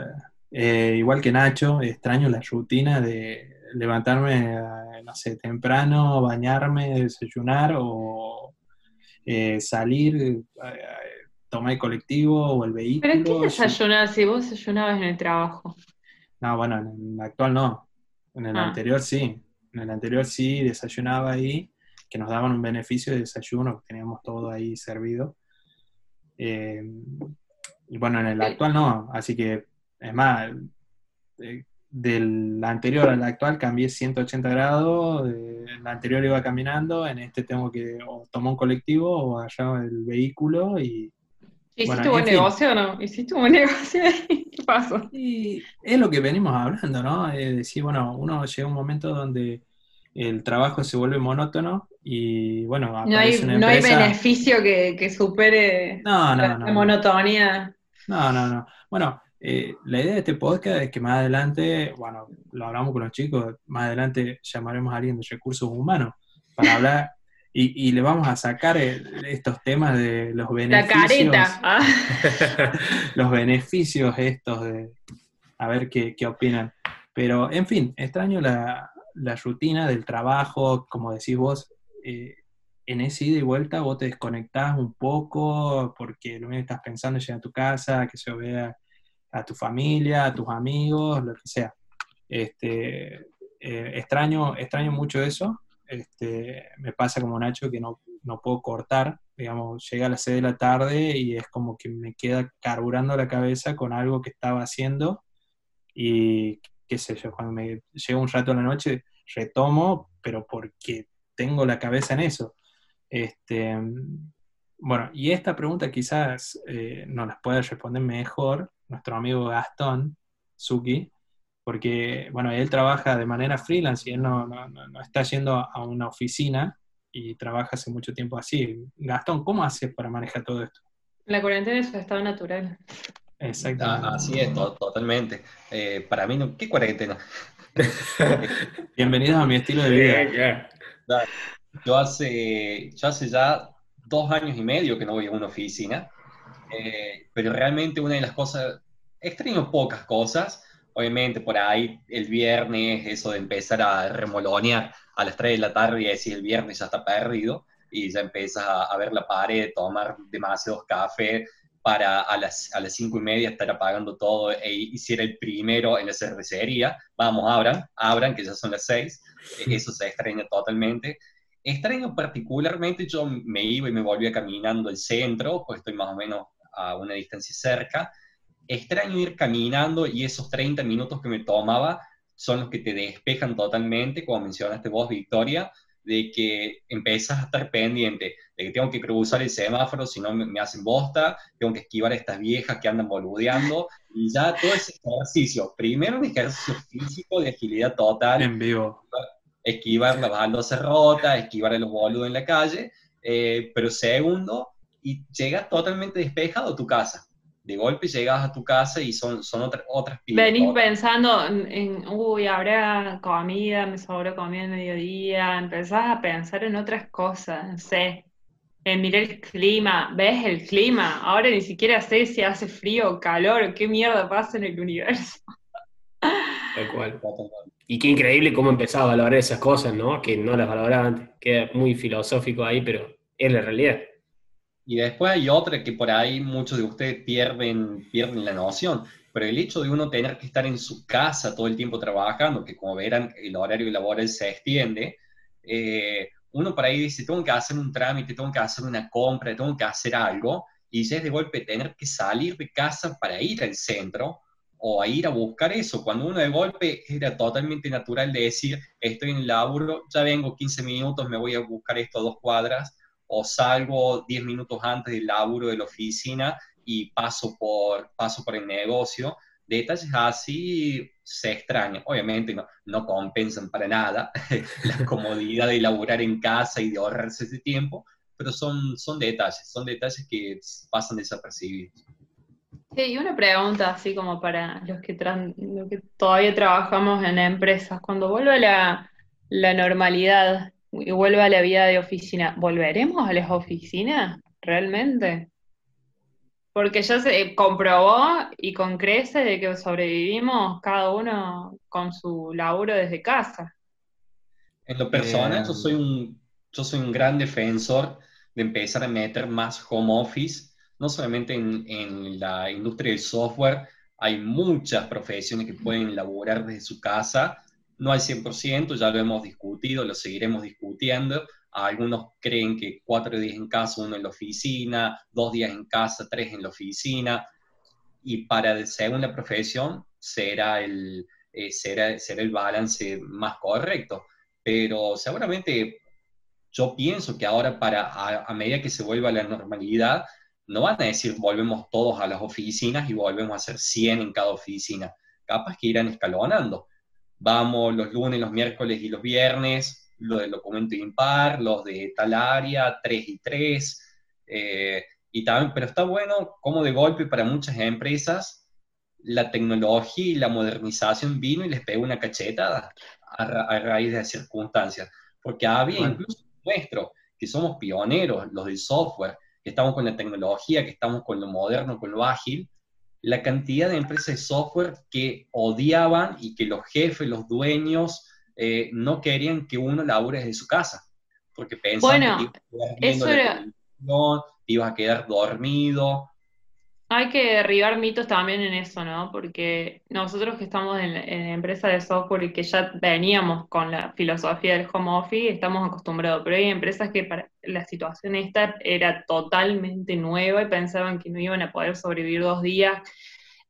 eh, igual que Nacho, extraño la rutina de levantarme, eh, no sé, temprano, bañarme, desayunar o eh, salir, tomar el colectivo o el vehículo. ¿Pero qué desayunas si vos desayunabas en el trabajo? No, bueno, en el actual no. En el ah. anterior sí. En el anterior sí desayunaba ahí, que nos daban un beneficio de desayuno, que teníamos todo ahí servido. y bueno, en el actual no, así que es más, eh, del anterior al actual cambié 180 grados, el anterior iba caminando, en este tengo que o tomar un colectivo o allá el vehículo y... ¿Hiciste buen negocio o no? ¿Hiciste un buen [LAUGHS] negocio? ¿Qué pasó? Y es lo que venimos hablando, ¿no? Es decir, bueno, uno llega a un momento donde el trabajo se vuelve monótono y bueno, no hay, no hay beneficio que, que supere la monotonía. No, no, no. Bueno, eh, la idea de este podcast es que más adelante, bueno, lo hablamos con los chicos, más adelante llamaremos a alguien de recursos humanos para hablar y, le vamos a sacar estos temas de los beneficios. La careta. Ah. [LAUGHS] los beneficios estos de a ver qué, opinan. Pero, en fin, extraño la, rutina del trabajo, como decís vos, eh, en ese ida y vuelta vos te desconectás un poco porque lo que estás pensando es llegar a tu casa, que se vea a tu familia, a tus amigos, lo que sea. Este, eh, extraño, extraño mucho eso. Este, me pasa como Nacho que no, no puedo cortar, digamos, llega a las 6 de la tarde y es como que me queda carburando la cabeza con algo que estaba haciendo y qué sé yo, cuando me llega un rato a la noche retomo, pero porque tengo la cabeza en eso. Este, bueno, y esta pregunta quizás eh, no las puede responder mejor nuestro amigo Gastón Suki, porque, bueno, él trabaja de manera freelance y él no, está yendo a una oficina y trabaja hace mucho tiempo así. Gastón, ¿cómo haces para manejar todo esto? La cuarentena es su estado natural. Exactamente. Ah, así es, totalmente. Eh, para mí, ¿qué cuarentena? [LAUGHS] Bienvenidos a mi estilo de vida. Yo hace, yo hace ya dos años y medio que no voy a una oficina, eh, pero realmente una de las cosas, extraño pocas cosas, obviamente por ahí el viernes, eso de empezar a remolonear a las 3 de la tarde y decir el viernes ya está perdido, y ya empiezas a, ver la pared, tomar demasiados cafés para a las, a las cinco y media estar apagando todo e hiciera el primero en la cervecería. Vamos, abran, abran, que ya son las seis. Eso se extraña totalmente. Extraño particularmente, yo me iba y me volvía caminando al centro, pues estoy más o menos a una distancia cerca. Extraño ir caminando y esos 30 minutos que me tomaba son los que te despejan totalmente, como mencionaste vos, Victoria, de que empiezas a estar pendiente de que tengo que cruzar el semáforo, si no me, hacen bosta, tengo que esquivar a estas viejas que andan boludeando, y ya todo ese ejercicio, primero un ejercicio físico de agilidad total. En vivo. Esquivar la baldosa rota, esquivar a los boludos en la calle, eh, pero segundo, y llegas totalmente despejado a tu casa de golpe llegas a tu casa y son, son otras otras Venís pensando en, uy, habrá comida, me sobró comida en mediodía, empezás a pensar en otras cosas, no sé, en mirar el clima, ves el clima, ahora ni siquiera sé si hace frío o calor, qué mierda pasa en el universo. Tal cual. Y qué increíble cómo empezaba a valorar esas cosas, ¿no? Que no las valoraba antes. Queda muy filosófico ahí, pero es la realidad. Y después hay otra que por ahí muchos de ustedes pierden, pierden la noción, pero el hecho de uno tener que estar en su casa todo el tiempo trabajando, que como verán el horario laboral se extiende, eh, uno por ahí dice, tengo que hacer un trámite, tengo que hacer una compra, tengo que hacer algo, y ya es de golpe tener que salir de casa para ir al centro o a ir a buscar eso, cuando uno de golpe era totalmente natural de decir, estoy en el laburo, ya vengo 15 minutos, me voy a buscar esto a dos cuadras, o salgo 10 minutos antes del laburo de la oficina y paso por, paso por el negocio. Detalles así se extrañan. Obviamente no, no compensan para nada [LAUGHS] la comodidad de laburar en casa y de ahorrarse ese tiempo, pero son, son detalles, son detalles que pasan desapercibidos. Sí, y una pregunta así como para los que, que todavía trabajamos en empresas, cuando vuelve la, la normalidad, y vuelva a la vida de oficina, ¿volveremos a las oficinas realmente? Porque ya se comprobó y con crece de que sobrevivimos cada uno con su laburo desde casa. En lo personal, yo, soy un, yo soy un gran defensor de empezar a meter más home office, no solamente en, en la industria del software, hay muchas profesiones que pueden laborar desde su casa, no al 100%, ya lo hemos discutido, lo seguiremos discutiendo. Algunos creen que cuatro días en casa, uno en la oficina, dos días en casa, tres en la oficina. Y para según la profesión será el, eh, será, el balance más correcto. Pero seguramente yo pienso que ahora para a, medida que se vuelva a la normalidad, no van a decir volvemos todos a las oficinas y volvemos a hacer 100 en cada oficina. Capaz que irán escalonando vamos los lunes, los miércoles y los viernes, lo del documento impar, los de tal área, 3 y 3, eh, y también, pero está bueno como de golpe para muchas empresas la tecnología y la modernización vino y les pegó una cachetada a, raíz de las circunstancias, porque había incluso nuestro, que somos pioneros, los del software, que estamos con la tecnología, que estamos con lo moderno, con lo ágil, la cantidad de empresas de software que odiaban y que los jefes, los dueños, eh, no querían que uno labure desde su casa, porque pensaban que eso era... ibas a quedar dormido, hay que derribar mitos también en eso, ¿no? Porque nosotros que estamos en, en empresa de software y que ya veníamos con la filosofía del home office, estamos acostumbrados, pero hay empresas que para la situación esta era totalmente nueva y pensaban que no iban a poder sobrevivir dos días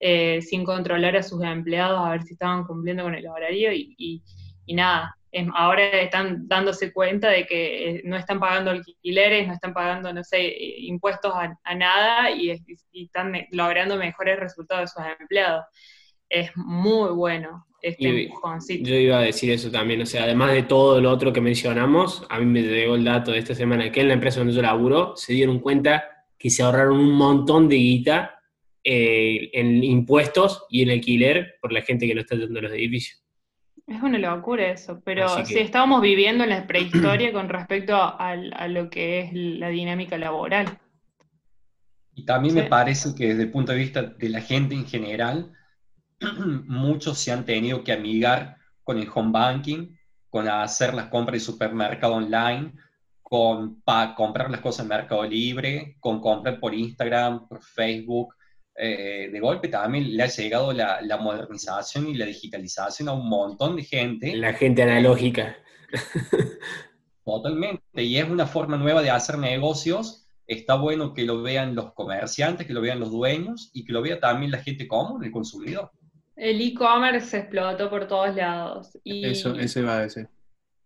eh, sin controlar a sus empleados a ver si estaban cumpliendo con el horario y nada, ahora están dándose cuenta de que eh, no están pagando alquileres, no están pagando, no sé, impuestos a, nada y, están logrando mejores resultados de sus empleados. Es muy bueno este empujoncito. Yo iba a decir eso también, o sea, además de todo lo otro que mencionamos, a mí me llegó el dato de esta semana que en la empresa donde yo laburo se dieron cuenta que se ahorraron un montón de guita eh, en impuestos y en alquiler por la gente que lo está dando los edificios. Es una locura eso, pero que- estábamos viviendo en la prehistoria con respecto a, a lo que es la dinámica laboral. Y también Sí. me parece que desde el punto de vista de la gente en general, [CLEARS THROAT] muchos se han tenido que amigar con el home banking, con hacer las compras de supermercado online, con pa- comprar las cosas en Mercado Libre, con comprar por Instagram, por Facebook. Eh, de golpe también le ha llegado la, la modernización y la digitalización a un montón de gente. La gente analógica. [LAUGHS] Totalmente, y es una forma nueva de hacer negocios. Está bueno que lo vean los comerciantes, que lo vean los dueños y que lo vea también la gente común, el consumidor. El e-commerce se explotó por todos lados. Y, Eso, eso iba a decir.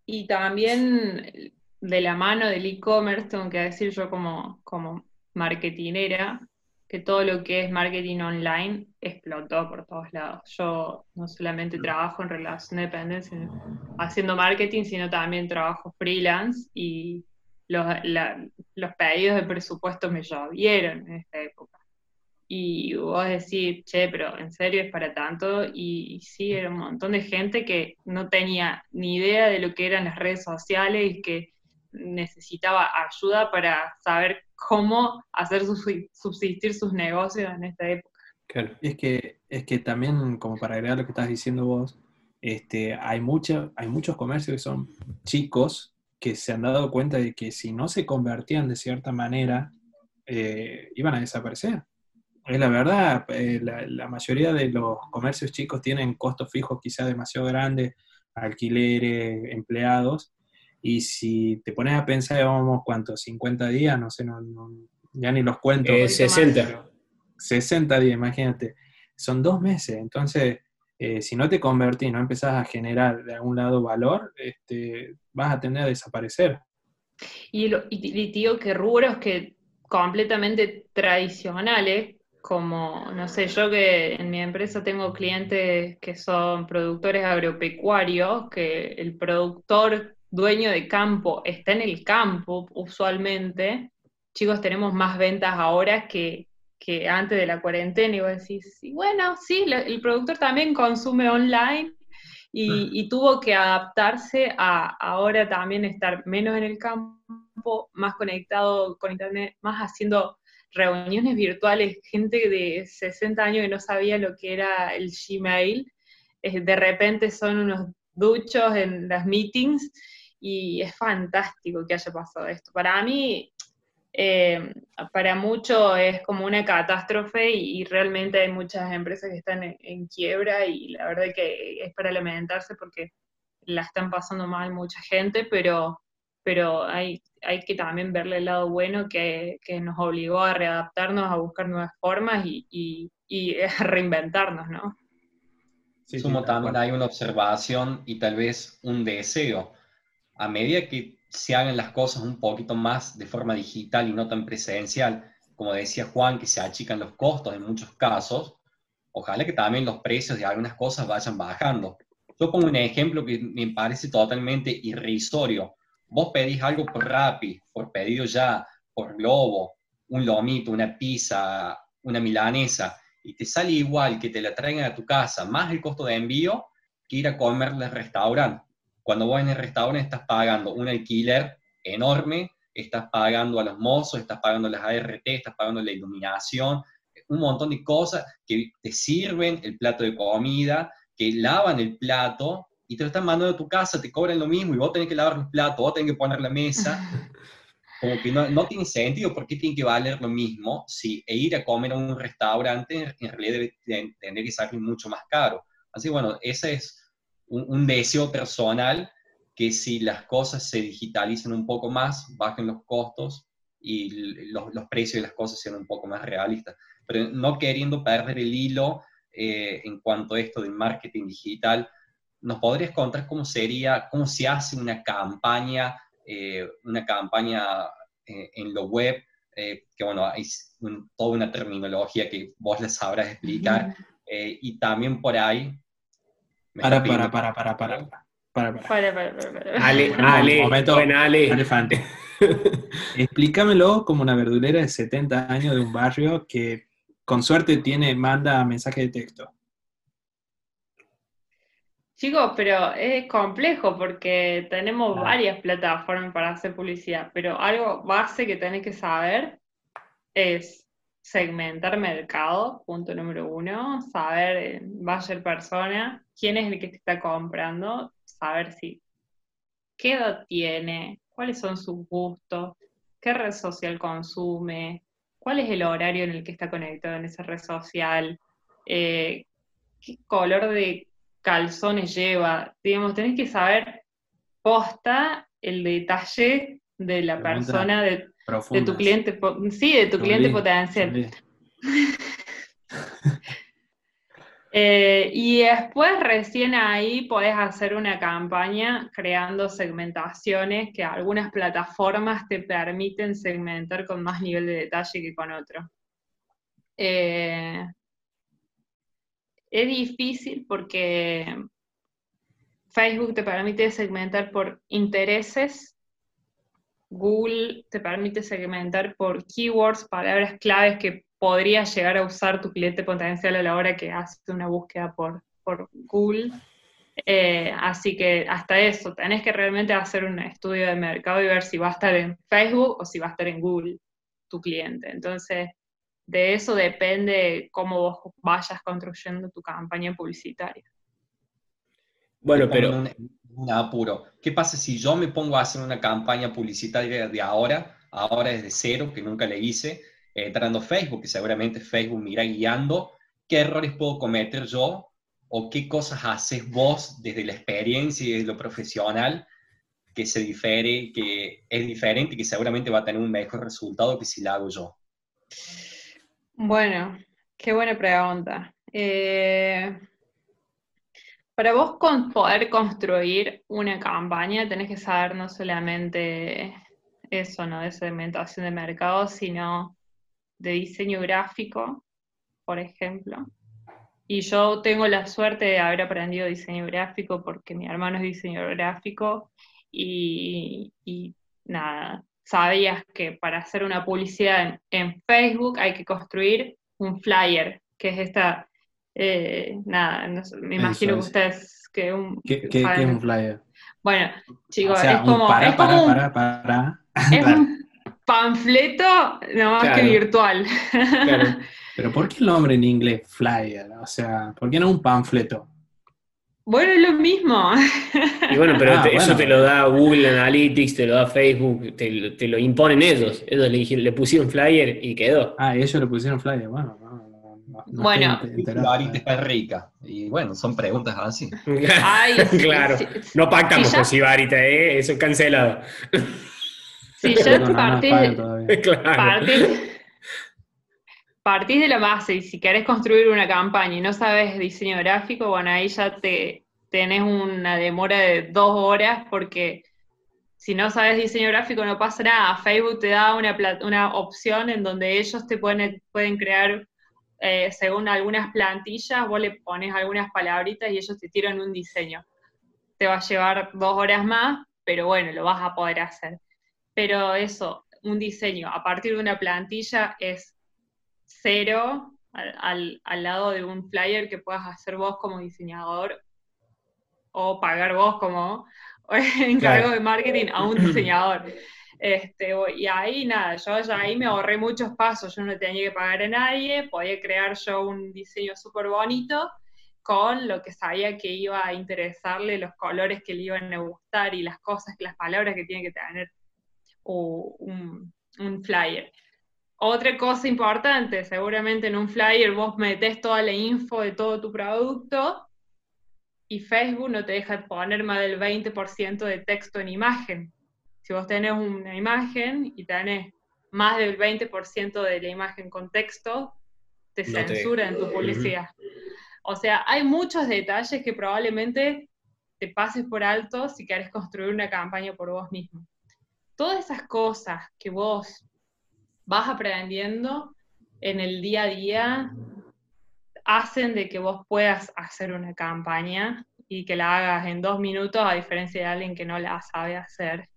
y también de la mano del e-commerce, tengo que decir yo como, como marketinera, que todo lo que es marketing online explotó por todos lados. Yo no solamente trabajo en relación de dependencia haciendo marketing, sino también trabajo freelance y los, la- los pedidos de presupuesto me llovieron en esta época. Y vos decís, che, pero en serio es para tanto. Y, y sí, era un montón de gente que no tenía ni idea de lo que eran las redes sociales y que necesitaba ayuda para saber cómo hacer subsi- subsistir sus negocios en esta época. Claro. Es que, es que también, como para agregar lo que estás diciendo vos, este, hay, mucha, hay muchos comercios que son chicos que se han dado cuenta de que si no se convertían de cierta manera, eh, iban a desaparecer. Es la verdad, eh, la, la mayoría de los comercios chicos tienen costos fijos quizás demasiado grandes, alquileres, empleados, y si te pones a pensar, vamos, ¿cuántos? ¿50 días? No sé, no, no- ya ni los cuento. Eh, poquito 60. 60 días, imagínate. Son dos meses. Entonces, eh, si no te convertís, no empezás a generar de algún lado valor, este, vas a tender a desaparecer. Y, lo, y, y digo que rubros que completamente tradicionales, como, no sé, yo que en mi empresa tengo clientes que son productores agropecuarios, que el productor dueño de campo está en el campo usualmente. Chicos, tenemos más ventas ahora que, que antes de la cuarentena. Y vos decís, sí, bueno, sí, el productor también consume online y, y tuvo que adaptarse a ahora también estar menos en el campo, más conectado con internet, más haciendo reuniones virtuales, gente de 60 años que no sabía lo que era el Gmail, eh, de repente son unos duchos en las meetings y es fantástico que haya pasado esto. Para mí, eh, para mucho es como una catástrofe y, y realmente hay muchas empresas que están en, en quiebra y la verdad que es para lamentarse porque la están pasando mal mucha gente, pero, pero hay, hay que también verle el lado bueno que, que nos obligó a readaptarnos, a buscar nuevas formas y, y- y [LAUGHS] a reinventarnos, ¿no? Sí, tal también hay una observación y tal vez un deseo. A medida que se hagan las cosas un poquito más de forma digital y no tan presencial, como decía Juan, que se achican los costos en muchos casos, ojalá que también los precios de algunas cosas vayan bajando. Yo pongo un ejemplo que me parece totalmente irrisorio. Vos pedís algo por Rappi, por pedido ya, por Globo, un lomito, una pizza, una milanesa, y te sale igual que te la traigan a tu casa, más el costo de envío, que ir a comerla al restaurante. Cuando vos en el restaurante estás pagando un alquiler enorme, estás pagando a los mozos, estás pagando las ART, estás pagando la iluminación, un montón de cosas que te sirven el plato de comida, que lavan el plato y te lo están mandando a tu casa, te cobran lo mismo y vos tenés que lavar los platos, vos tenés que poner la mesa. [LAUGHS] Como que no, no tiene sentido porque tiene que valer lo mismo si e ir a comer a un restaurante en realidad debe ten- tener que salir mucho más caro. Así que bueno, ese es un, un deseo personal que si las cosas se digitalicen un poco más, bajen los costos y los, los precios de las cosas sean un poco más realistas. Pero no queriendo perder el hilo eh, en cuanto a esto del marketing digital, ¿nos podrías contar cómo sería, cómo se hace una campaña, eh, una campaña eh, en lo web? eh, que bueno, hay un- toda una terminología que vos la sabrás explicar, y también por ahí... Para, para, para, para, para, para, para, para. Para, para, para, para. Ale, Bueno, Ale, un momento. buen Ale. Elefante. [LAUGHS] Explícamelo como una verdulera de 70 años de un barrio que con suerte tiene, manda mensaje de texto. Chicos, pero es complejo porque tenemos Claro. varias plataformas para hacer publicidad, pero algo base que tenés que saber es segmentar mercado, punto número uno, saber eh, buyer persona, quién es el que te está comprando, saber si qué edad tiene, cuáles son sus gustos, qué red social consume, cuál es el horario en el que está conectado en esa red social, eh, qué color de calzones lleva. Digamos, tenés que saber posta el detalle de la Pregunta persona, de, de tu cliente, sí, de tu cliente potencial. [LAUGHS] [LAUGHS] Eh, y después recién ahí podés hacer una campaña creando segmentaciones que algunas plataformas te permiten segmentar con más nivel de detalle que con otros. Eh, es difícil porque Facebook te permite segmentar por intereses, Google te permite segmentar por keywords, palabras claves que podría llegar a usar tu cliente potencial a la hora que hace una búsqueda por, por Google. Eh, así que hasta eso, tenés que realmente hacer un estudio de mercado y ver si va a estar en Facebook o si va a estar en Google tu cliente. Entonces, de eso depende cómo vos vayas construyendo tu campaña publicitaria. Bueno, pero un, apuro. ¿Qué pasa si yo me pongo a hacer una campaña publicitaria de ahora, ahora desde cero, que nunca le hice, eh, entrando Facebook, que seguramente Facebook me irá guiando, qué errores puedo cometer yo o qué cosas haces vos desde la experiencia y desde lo profesional que se difere, que es diferente y que seguramente va a tener un mejor resultado que si la hago yo. Bueno, qué buena pregunta. Eh, para vos con poder construir una campaña tenés que saber no solamente eso, ¿no? De segmentación de mercado, sino de diseño gráfico, por ejemplo. Y yo tengo la suerte de haber aprendido diseño gráfico porque mi hermano es diseñador gráfico y, y nada, sabías que para hacer una publicidad en, en Facebook hay que construir un flyer, que es esta, eh, nada, no sé, me imagino que es. ustedes que un... ¿Qué, qué- qué saben- es un flyer? Bueno, chicos, o sea, es como, para, es como para, un- para, para. es [LAUGHS] un panfleto, no más que virtual. claro, [LAUGHS] Pero ¿por qué el nombre en inglés flyer? O sea, ¿por qué no un panfleto? Bueno, es lo mismo. y bueno, pero Ah, te- eso te lo da Google Analytics, te lo da Facebook, te, lo- te lo imponen ellos. Ellos le, le pusieron flyer y quedó. Ah, ellos le pusieron flyer. Bueno, no, no, no- no Bueno. Clarita está rica. Y bueno, son preguntas así. Ay, [LAUGHS] claro. sí. No pactamos Si ya- con Sibarita, ¿eh? Eso es cancelado. Si ya no, partís, [LAUGHS] claro. partís- partís de la base y si querés construir una campaña y no sabes diseño gráfico, bueno, ahí ya te tenés una demora de dos horas porque si no sabes diseño gráfico no pasa nada. Facebook te da una, una opción en donde ellos te pueden, pueden crear, eh, según algunas plantillas, vos le pones algunas palabritas y ellos te tiran un diseño. Te va a llevar dos horas más, pero bueno, lo vas a poder hacer. Pero eso, un diseño a partir de una plantilla es cero al, al- al lado de un flyer que puedas hacer vos como diseñador o pagar vos como [LAUGHS] encargo Claro. de marketing a un diseñador. Este, y ahí nada, yo ya ahí me ahorré muchos pasos, yo no tenía que pagar a nadie, podía crear yo un diseño súper bonito con lo que sabía que iba a interesarle, los colores que le iban a gustar y las cosas, las palabras que tiene que tener un, un flyer. Otra cosa importante, seguramente en un flyer vos metés toda la info de todo tu producto y Facebook no te deja poner más del 20% de texto en imagen. Si vos tenés una imagen y tenés más del 20% de la imagen con texto, te No te censura en tu publicidad. O sea, hay muchos detalles que probablemente te pases por alto si querés construir una campaña por vos mismo. Todas esas cosas que vos vas aprendiendo en el día a día hacen de que vos puedas hacer una campaña y que la hagas en dos minutos a diferencia de alguien que no la sabe hacer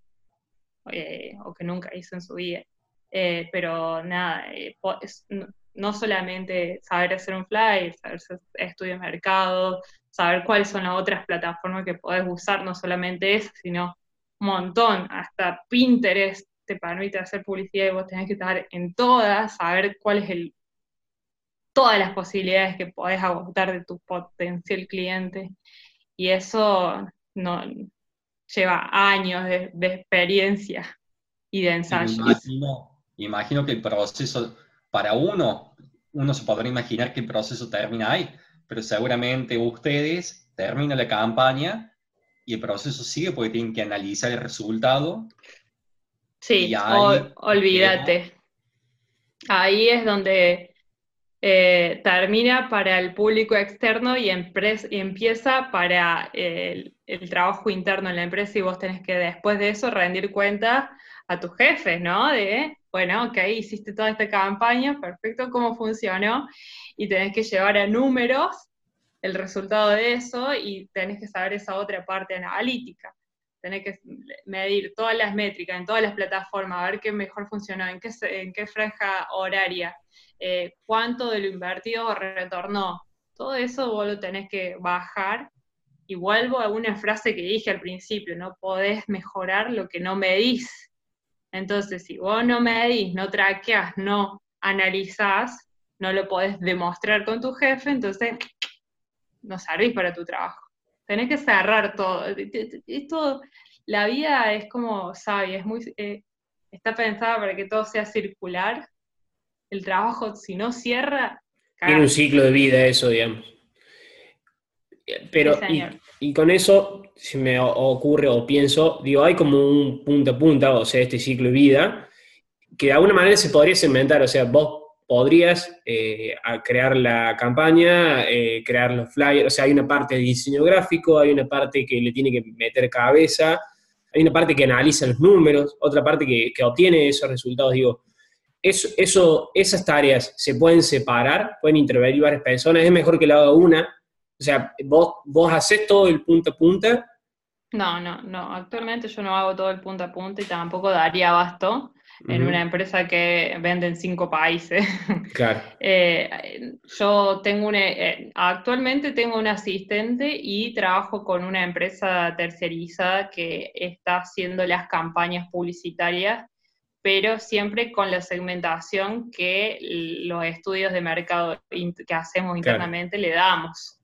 eh, o que nunca hizo en su vida. Eh, pero nada, eh, no- solamente saber hacer un flyer, saber hacer estudio de mercado, saber cuáles son las otras plataformas que podés usar, no solamente esa, sino un montón, hasta Pinterest te permite hacer publicidad y vos tenés que estar en todas, saber cuál es el todas las posibilidades que podés agotar de tu potencial cliente. Y eso no lleva años de, experiencia y de ensayo. Imagino, imagino que el proceso, para uno, uno se podrá imaginar que el proceso termina ahí, pero seguramente ustedes terminan la campaña y el proceso sigue porque tienen que analizar el resultado. Sí, olvídate. Ahí es donde eh, termina para el público externo y, empieza para el, trabajo interno en la empresa y vos tenés que después de eso rendir cuenta a tus jefes, ¿no? De, bueno, ok, hiciste toda esta campaña, perfecto, ¿cómo funcionó? Y tenés que llevar a números el resultado de eso y tenés que saber esa otra parte analítica. Tenés que medir todas las métricas en todas las plataformas, ver qué mejor funcionó, en qué, en qué franja horaria, eh, cuánto de lo invertido retornó. Todo eso vos lo tenés que bajar. Y vuelvo a una frase que dije al principio, no podés mejorar lo que no medís. Entonces, si vos no medís, no traqueas, no analizás, no lo podés demostrar con tu jefe, entonces no servís para tu trabajo. Tenés que cerrar todo. Esto, la vida es como sabia, es muy, eh, está pensada para que todo sea circular el trabajo, si no cierra... Tiene un ciclo de vida eso, digamos. Pero, y, con eso, si me ocurre o pienso, digo, hay como un punto a punta, o sea, este ciclo de vida, que de alguna manera se podría segmentar, o sea, vos podrías eh, crear la campaña, eh, crear los flyers, o sea, hay una parte de diseño gráfico, hay una parte que le tiene que meter cabeza, hay una parte que analiza los números, otra parte que, que obtiene esos resultados, digo, eso, eso, esas tareas se pueden separar, pueden intervenir varias personas, es mejor que lo haga una. O sea, vos, vos haces todo el punto a punta. No, no, no. Actualmente yo no hago todo el punto a punta y tampoco daría abasto en una empresa que vende en cinco países. [LAUGHS] Claro. Eh, yo tengo un, eh, actualmente tengo un asistente y trabajo con una empresa tercerizada que está haciendo las campañas publicitarias pero siempre con la segmentación que los estudios de mercado que hacemos internamente le damos.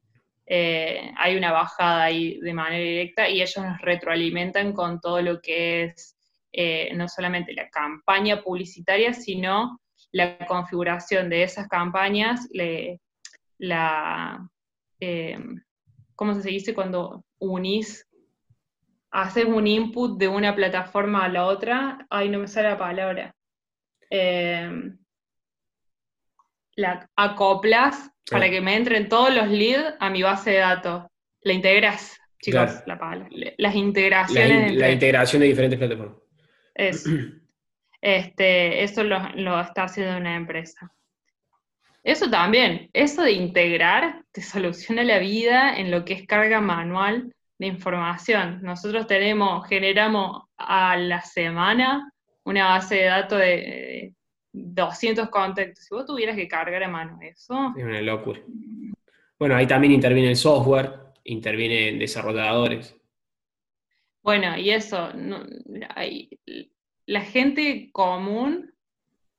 Eh, hay una bajada ahí de manera directa y ellos nos retroalimentan con todo lo que es eh, no solamente la campaña publicitaria, sino la configuración de esas campañas, la, eh, ¿cómo se dice cuando unís haces un input de una plataforma a la otra, ay, no me sale la palabra. La acoplas para que me entren todos los leads a mi base de datos. La integras, chicos, la palabra. Las integraciones. La, integración de diferentes plataformas. Eso. [CLEARS THROAT] Este, eso lo, lo está haciendo una empresa. Eso también, eso de integrar te soluciona la vida en lo que es carga manual de información. Nosotros tenemos, generamos a la semana una base de datos de 200 contactos. Si vos tuvieras que cargar a mano eso... Es una locura. Bueno, ahí también interviene el software, intervienen desarrolladores. Bueno, y eso, la gente común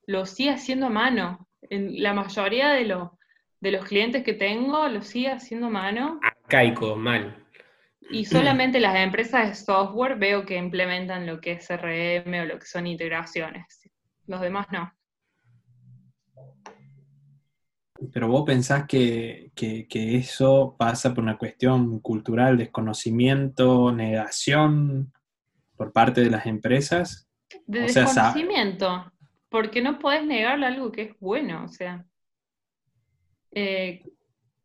lo sigue haciendo a mano. En la mayoría de, los de los clientes que tengo lo sigue haciendo a mano. Arcaico, mal. Y solamente las empresas de software veo que implementan lo que es CRM o lo que son integraciones. Los demás no. Pero vos pensás que, eso pasa por una cuestión cultural, desconocimiento, negación por parte de las empresas. De desconocimiento, porque no podés negarle algo que es bueno, o sea. Eh,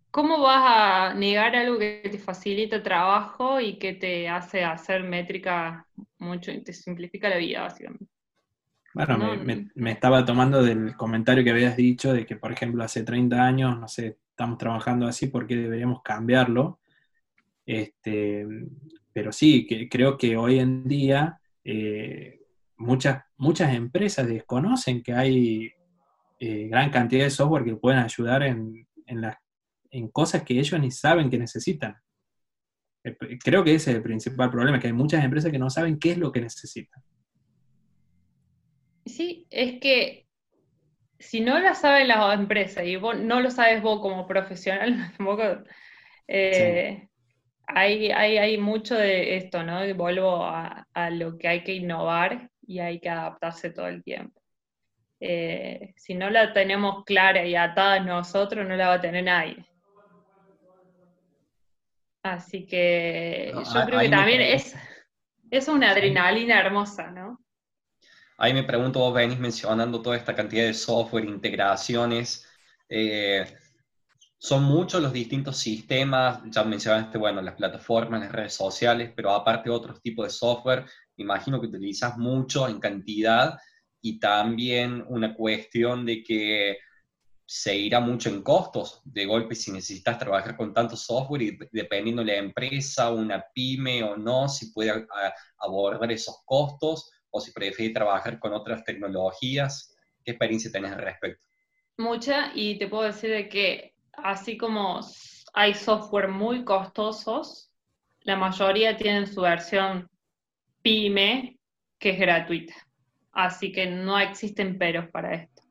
¿Cómo vas a negar algo que te facilita trabajo y que te hace hacer métrica mucho y te simplifica la vida, básicamente? Bueno, me, estaba tomando del comentario que habías dicho de que, por ejemplo, hace 30 años, no sé, estamos trabajando así, ¿por qué deberíamos cambiarlo? Este, pero sí, que, creo que hoy en día eh, muchas, muchas empresas desconocen que hay eh, gran cantidad de software que pueden ayudar en, en la en cosas que ellos ni saben que necesitan. Eh, creo que ese es el principal problema, que hay muchas empresas que no saben qué es lo que necesitan. Sí, es que si no lo saben las empresas y vos no lo sabes vos como profesional, [LAUGHS] tampoco, eh, hay, hay, mucho de esto, ¿no? Y vuelvo a, lo que hay que innovar y hay que adaptarse todo el tiempo. Eh, si no la tenemos clara y atada nosotros, no la va a tener nadie. Así que yo creo que también es, es una adrenalina hermosa, ¿no? Ahí me pregunto, vos venís mencionando toda esta cantidad de software, integraciones. Eh, son muchos los distintos sistemas, ya mencionaste, bueno, las plataformas, las redes sociales, pero aparte otros tipos de software, imagino que utilizas mucho en cantidad y también una cuestión de que se irá mucho en costos. De golpe, si necesitas trabajar con tanto software y dependiendo de la empresa, una pyme o no, si puede abordar esos costos o si prefieres trabajar con otras tecnologías. ¿Qué experiencia tenés al respecto? Mucha, y te puedo decir de que así como hay software muy costosos, la mayoría tienen su versión PYME, que es gratuita. Así que no existen peros para esto.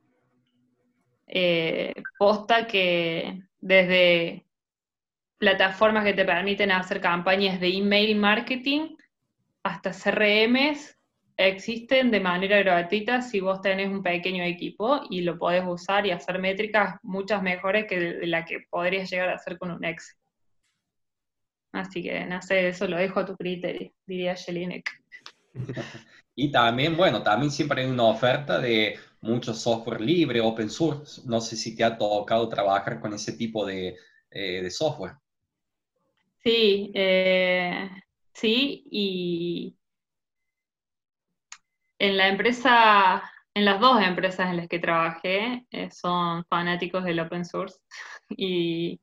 Eh, posta que desde plataformas que te permiten hacer campañas de email marketing hasta CRMs existen de manera gratuita si vos tenés un pequeño equipo y lo podés usar y hacer métricas muchas mejores que de la que podrías llegar a hacer con un Excel. Así que, no sé, eso lo dejo a tu criterio, diría Jelinek. [LAUGHS] Y también, bueno, también siempre hay una oferta de mucho software libre, open source. No sé si te ha tocado trabajar con ese tipo de, eh, software. Sí, eh, sí, y en la empresa, en las dos empresas en las que trabajé, eh, son fanáticos del open source. [LAUGHS]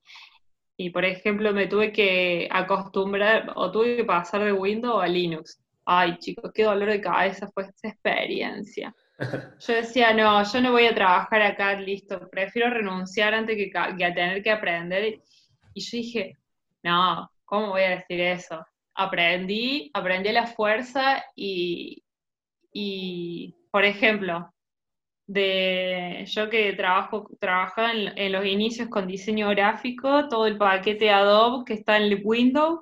Y, por ejemplo, me tuve que acostumbrar o tuve que pasar de Windows a Linux. Ay, chicos, qué dolor de cabeza fue esa experiencia. [LAUGHS] Yo decía, no, yo no voy a trabajar acá, listo, prefiero renunciar antes que, que a tener que aprender. Y yo dije, no, ¿cómo voy a decir eso? Aprendí, aprendí la fuerza y, y, por ejemplo, de yo que trabajo, trabajaba en, los inicios con diseño gráfico, todo el paquete Adobe que está en Windows,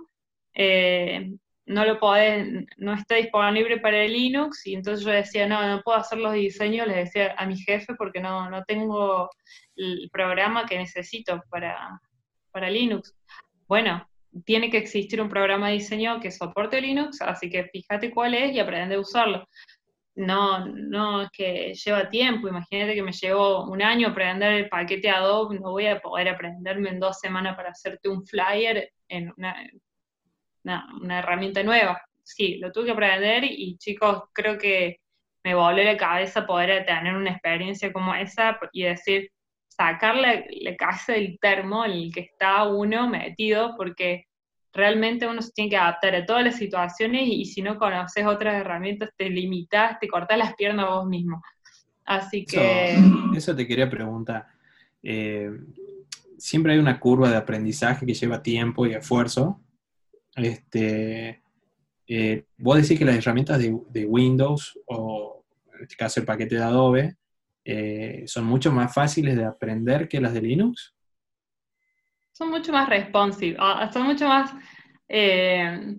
eh, no lo podés, no está disponible para el Linux, y entonces yo decía, no, no puedo hacer los diseños, le decía a mi jefe porque no, no tengo el programa que necesito para, para Linux. Bueno, tiene que existir un programa de diseño que soporte Linux, así que fíjate cuál es y aprende a usarlo no, no, es que lleva tiempo. Imagínate que me llevó un año aprender el paquete Adobe, no voy a poder aprenderme en dos semanas para hacerte un flyer en una, herramienta nueva. Sí, lo tuve que aprender y chicos, creo que me voló la cabeza poder tener una experiencia como esa y decir, sacar la, la casa del termo en el que está uno metido, porque realmente uno se tiene que adaptar a todas las situaciones y si no conoces otras herramientas te limitas, te cortas las piernas vos mismo. Así que... Eso, te quería preguntar. Eh, siempre hay una curva de aprendizaje que lleva tiempo y esfuerzo. Este, eh, vos decís que las herramientas de, Windows o en este caso el paquete de Adobe eh, son mucho más fáciles de aprender que las de Linux son mucho más responsive, ah, son mucho más... Eh,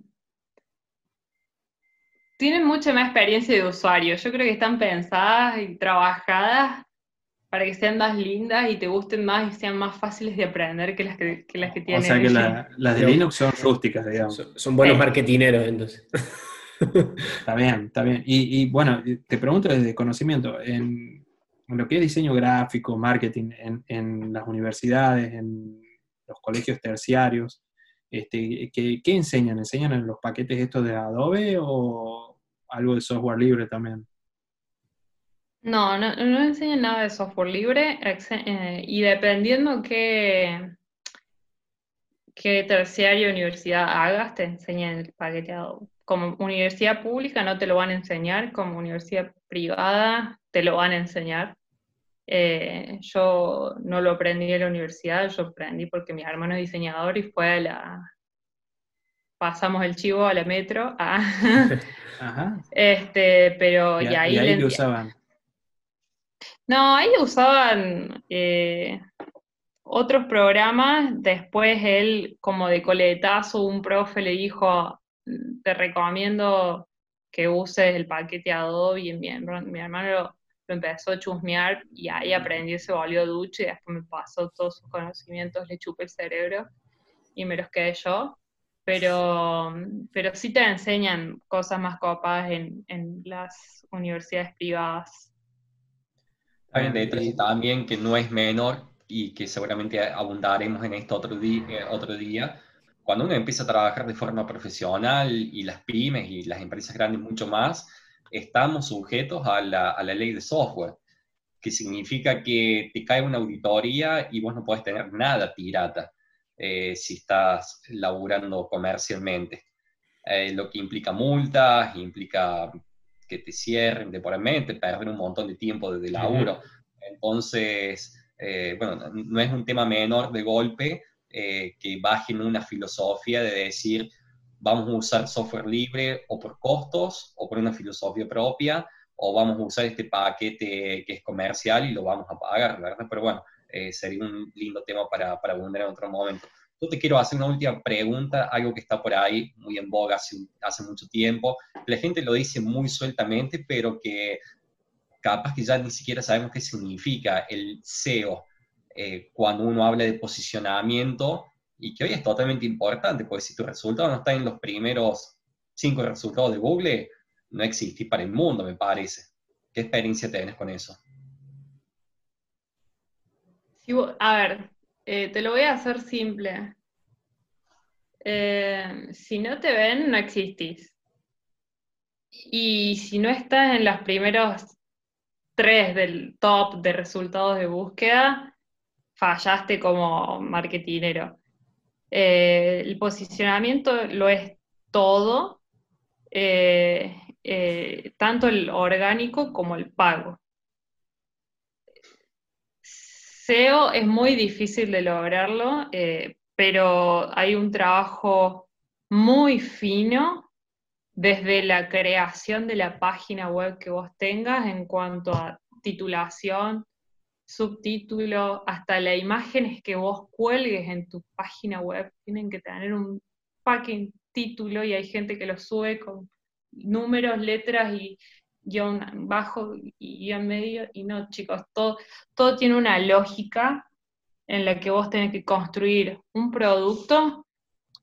tienen mucha más experiencia de usuario. Yo creo que están pensadas y trabajadas para que sean más lindas y te gusten más y sean más fáciles de aprender que las que, las que tienen. O sea que las de Linux son rústicas, digamos. Son, buenos marketineros, entonces. [LAUGHS] Está bien, está bien. Y, bueno, te pregunto desde conocimiento, en, lo que es diseño gráfico, marketing, en, en las universidades, en los colegios terciarios, este, ¿qué, enseñan? ¿Enseñan en los paquetes estos de Adobe o algo de software libre también? No, no, enseñan nada de software libre eh, y dependiendo qué, qué terciario universidad hagas, te enseñan el paquete Adobe. Como universidad pública no te lo van a enseñar, como universidad privada te lo van a enseñar. Eh, yo no lo aprendí en la universidad, yo aprendí porque mi hermano es diseñador y fue a la... Pasamos el chivo a la metro. [LAUGHS] Ajá. Este, pero y, ahí, le usaban. No, ahí usaban eh, otros programas. Después él, como de coletazo, un profe le dijo, te recomiendo que uses el paquete Adobe y mi, mi hermano lo, empezó a chusmear y ahí aprendí, se volvió ducho y después me pasó todos sus conocimientos, le chupé el cerebro y me los quedé yo. Pero, pero sí te enseñan cosas más copadas en, en las universidades privadas. Hay un detalle también que no es menor y que seguramente abundaremos en esto otro, día, eh, otro día. Cuando uno empieza a trabajar de forma profesional y las pymes y las empresas grandes mucho más, estamos sujetos a la, a la ley de software, que significa que te cae una auditoría y vos no podés tener nada pirata eh, si estás laburando comercialmente. Eh, lo que implica multas, implica que te cierren temporalmente, perder un montón de tiempo de laburo. Entonces, eh, bueno, no es un tema menor de golpe que bajen una filosofía de decir, vamos a usar software libre o por costos o por una filosofía propia, o vamos a usar este paquete que es comercial y lo vamos a pagar, ¿verdad? Pero bueno, eh, sería un lindo tema para, para abundar en otro momento. Yo te quiero hacer una última pregunta, algo que está por ahí muy en boga hace, hace mucho tiempo. La gente lo dice muy sueltamente, pero que capaz que ya ni siquiera sabemos qué significa el SEO. Eh, cuando uno habla de posicionamiento, y que hoy es totalmente importante, porque si tu resultado no está en los primeros cinco resultados de Google, no existe para el mundo, me parece. ¿Qué experiencia tienes con eso? a ver, eh, te lo voy a hacer simple. Eh, si no te ven, no existís. Y si no estás en los primeros tres del top de resultados de búsqueda, fallaste como marketinero. Eh, el posicionamiento lo es todo, eh, eh, tanto el orgánico como el pago. SEO es muy difícil de lograrlo, pero hay un trabajo muy fino desde la creación de la página web que vos tengas en cuanto a titulación, subtítulo, hasta las imágenes que vos cuelgues en tu página web tienen que tener un fucking título y hay gente que lo sube con números, letras y guion bajo y guion medio y no, chicos, todo, todo tiene una lógica en la que vos tenés que construir un producto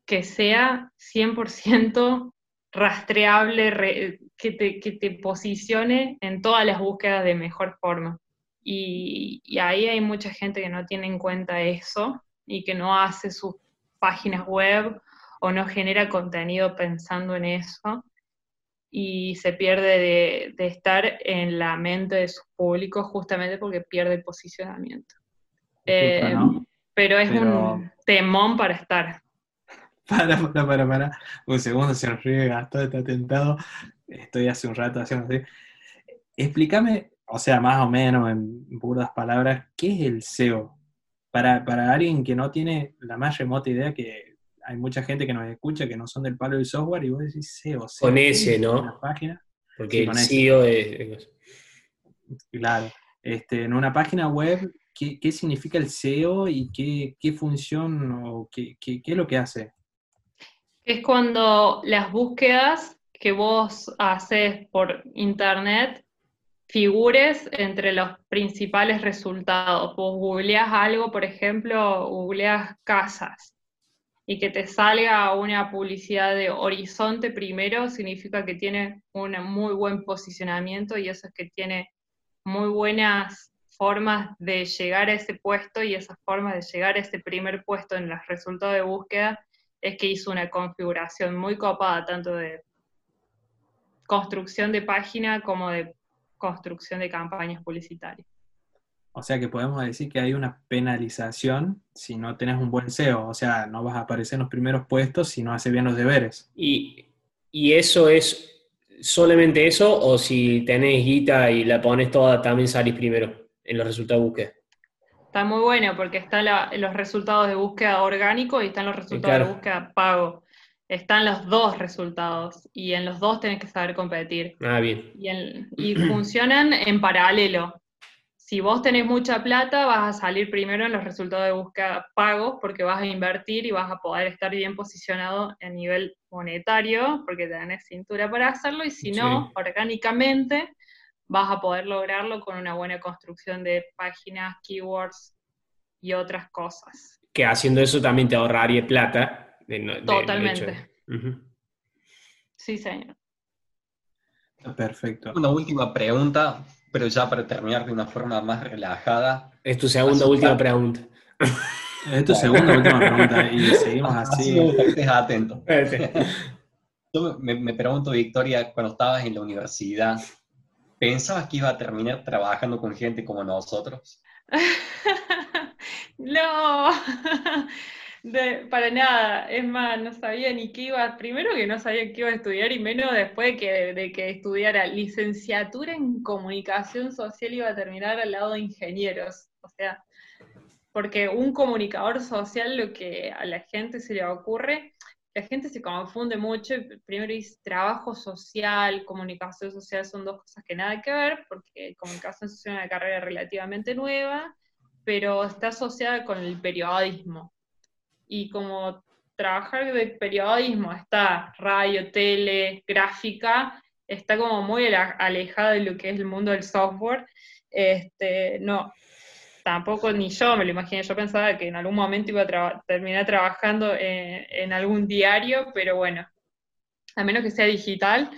que sea 100% rastreable, que, te, que te posicione en todas las búsquedas de mejor forma. Y, ahí hay mucha gente que no tiene en cuenta eso y que no hace sus páginas web o no genera contenido pensando en eso y se pierde de, estar en la mente de sus públicos justamente porque pierde el posicionamiento. Eh, pero es un temón para estar. [LAUGHS] Para, para, para, para. Un segundo, se nos riega, todo está tentado. Estoy hace un rato haciendo así. Explícame o sea, más o menos en burdas palabras, ¿qué es el SEO? Para, alguien que no tiene la más remota idea, que hay mucha gente que nos escucha que no son del palo del software, y vos decís SEO, SEO Con ese, ¿no? página. Porque el SEO es... Claro. Este, en una página web, ¿qué, significa el SEO y qué, función o qué, qué es lo que hace? Es cuando las búsquedas que vos haces por internet figures entre los principales resultados. Vos googleas algo, por ejemplo, googleas casas y que te salga una publicidad de horizonte primero, significa que tiene un muy buen posicionamiento y eso es que tiene muy buenas formas de llegar a ese puesto y esas formas de llegar a ese primer puesto en los resultados de búsqueda es que hizo una configuración muy copada tanto de construcción de página como de construcción de campañas publicitarias. O sea que podemos decir que hay una penalización si no tenés un buen SEO, o sea, no vas a aparecer en los primeros puestos si no haces bien los deberes. ¿Y, eso es solamente eso o si tenés guita y la pones toda también salís primero? en los resultados de búsqueda. Está muy bueno porque están los resultados de búsqueda orgánico y están los resultados de búsqueda pago. Están los dos resultados y en los dos tenés que saber competir. Ah, bien. Y, [CLEARS THROAT] funcionan en paralelo. Si vos tenés mucha plata, vas a salir primero en los resultados de búsqueda pagos porque vas a invertir y vas a poder estar bien posicionado a nivel monetario porque tenés cintura para hacerlo y si no, orgánicamente vas a poder lograrlo con una buena construcción de páginas, keywords y otras cosas. Que haciendo eso también te ahorraría plata. Totalmente. Sí, señor. Perfecto. Una última pregunta, pero ya para terminar de una forma más relajada. Es tu segunda última pregunta. Es tu segunda última pregunta y seguimos así. así atento. Yo me, me pregunto, Victoria, cuando estabas en la universidad, ¿Pensabas que iba a terminar trabajando con gente como nosotros? [LAUGHS] no, [LAUGHS] para nada. Es más, no sabía ni qué iba, primero que no sabía qué iba a estudiar y menos después de que, de que estudiara licenciatura en comunicación social iba a terminar al lado de ingenieros. O sea, porque un comunicador social lo que a la gente se le ocurre la gente se confunde mucho. Primero dice trabajo social, comunicación social son dos cosas que nada que ver, porque comunicación social es una carrera relativamente nueva, pero está asociada con el periodismo. Y como trabajar de periodismo está radio, tele, gráfica, está como muy alejada de lo que es el mundo del software. Este, no, tampoco ni yo me lo imaginé, yo pensaba que en algún momento iba a terminar trabajando en, algún diario, pero bueno, a menos que sea digital.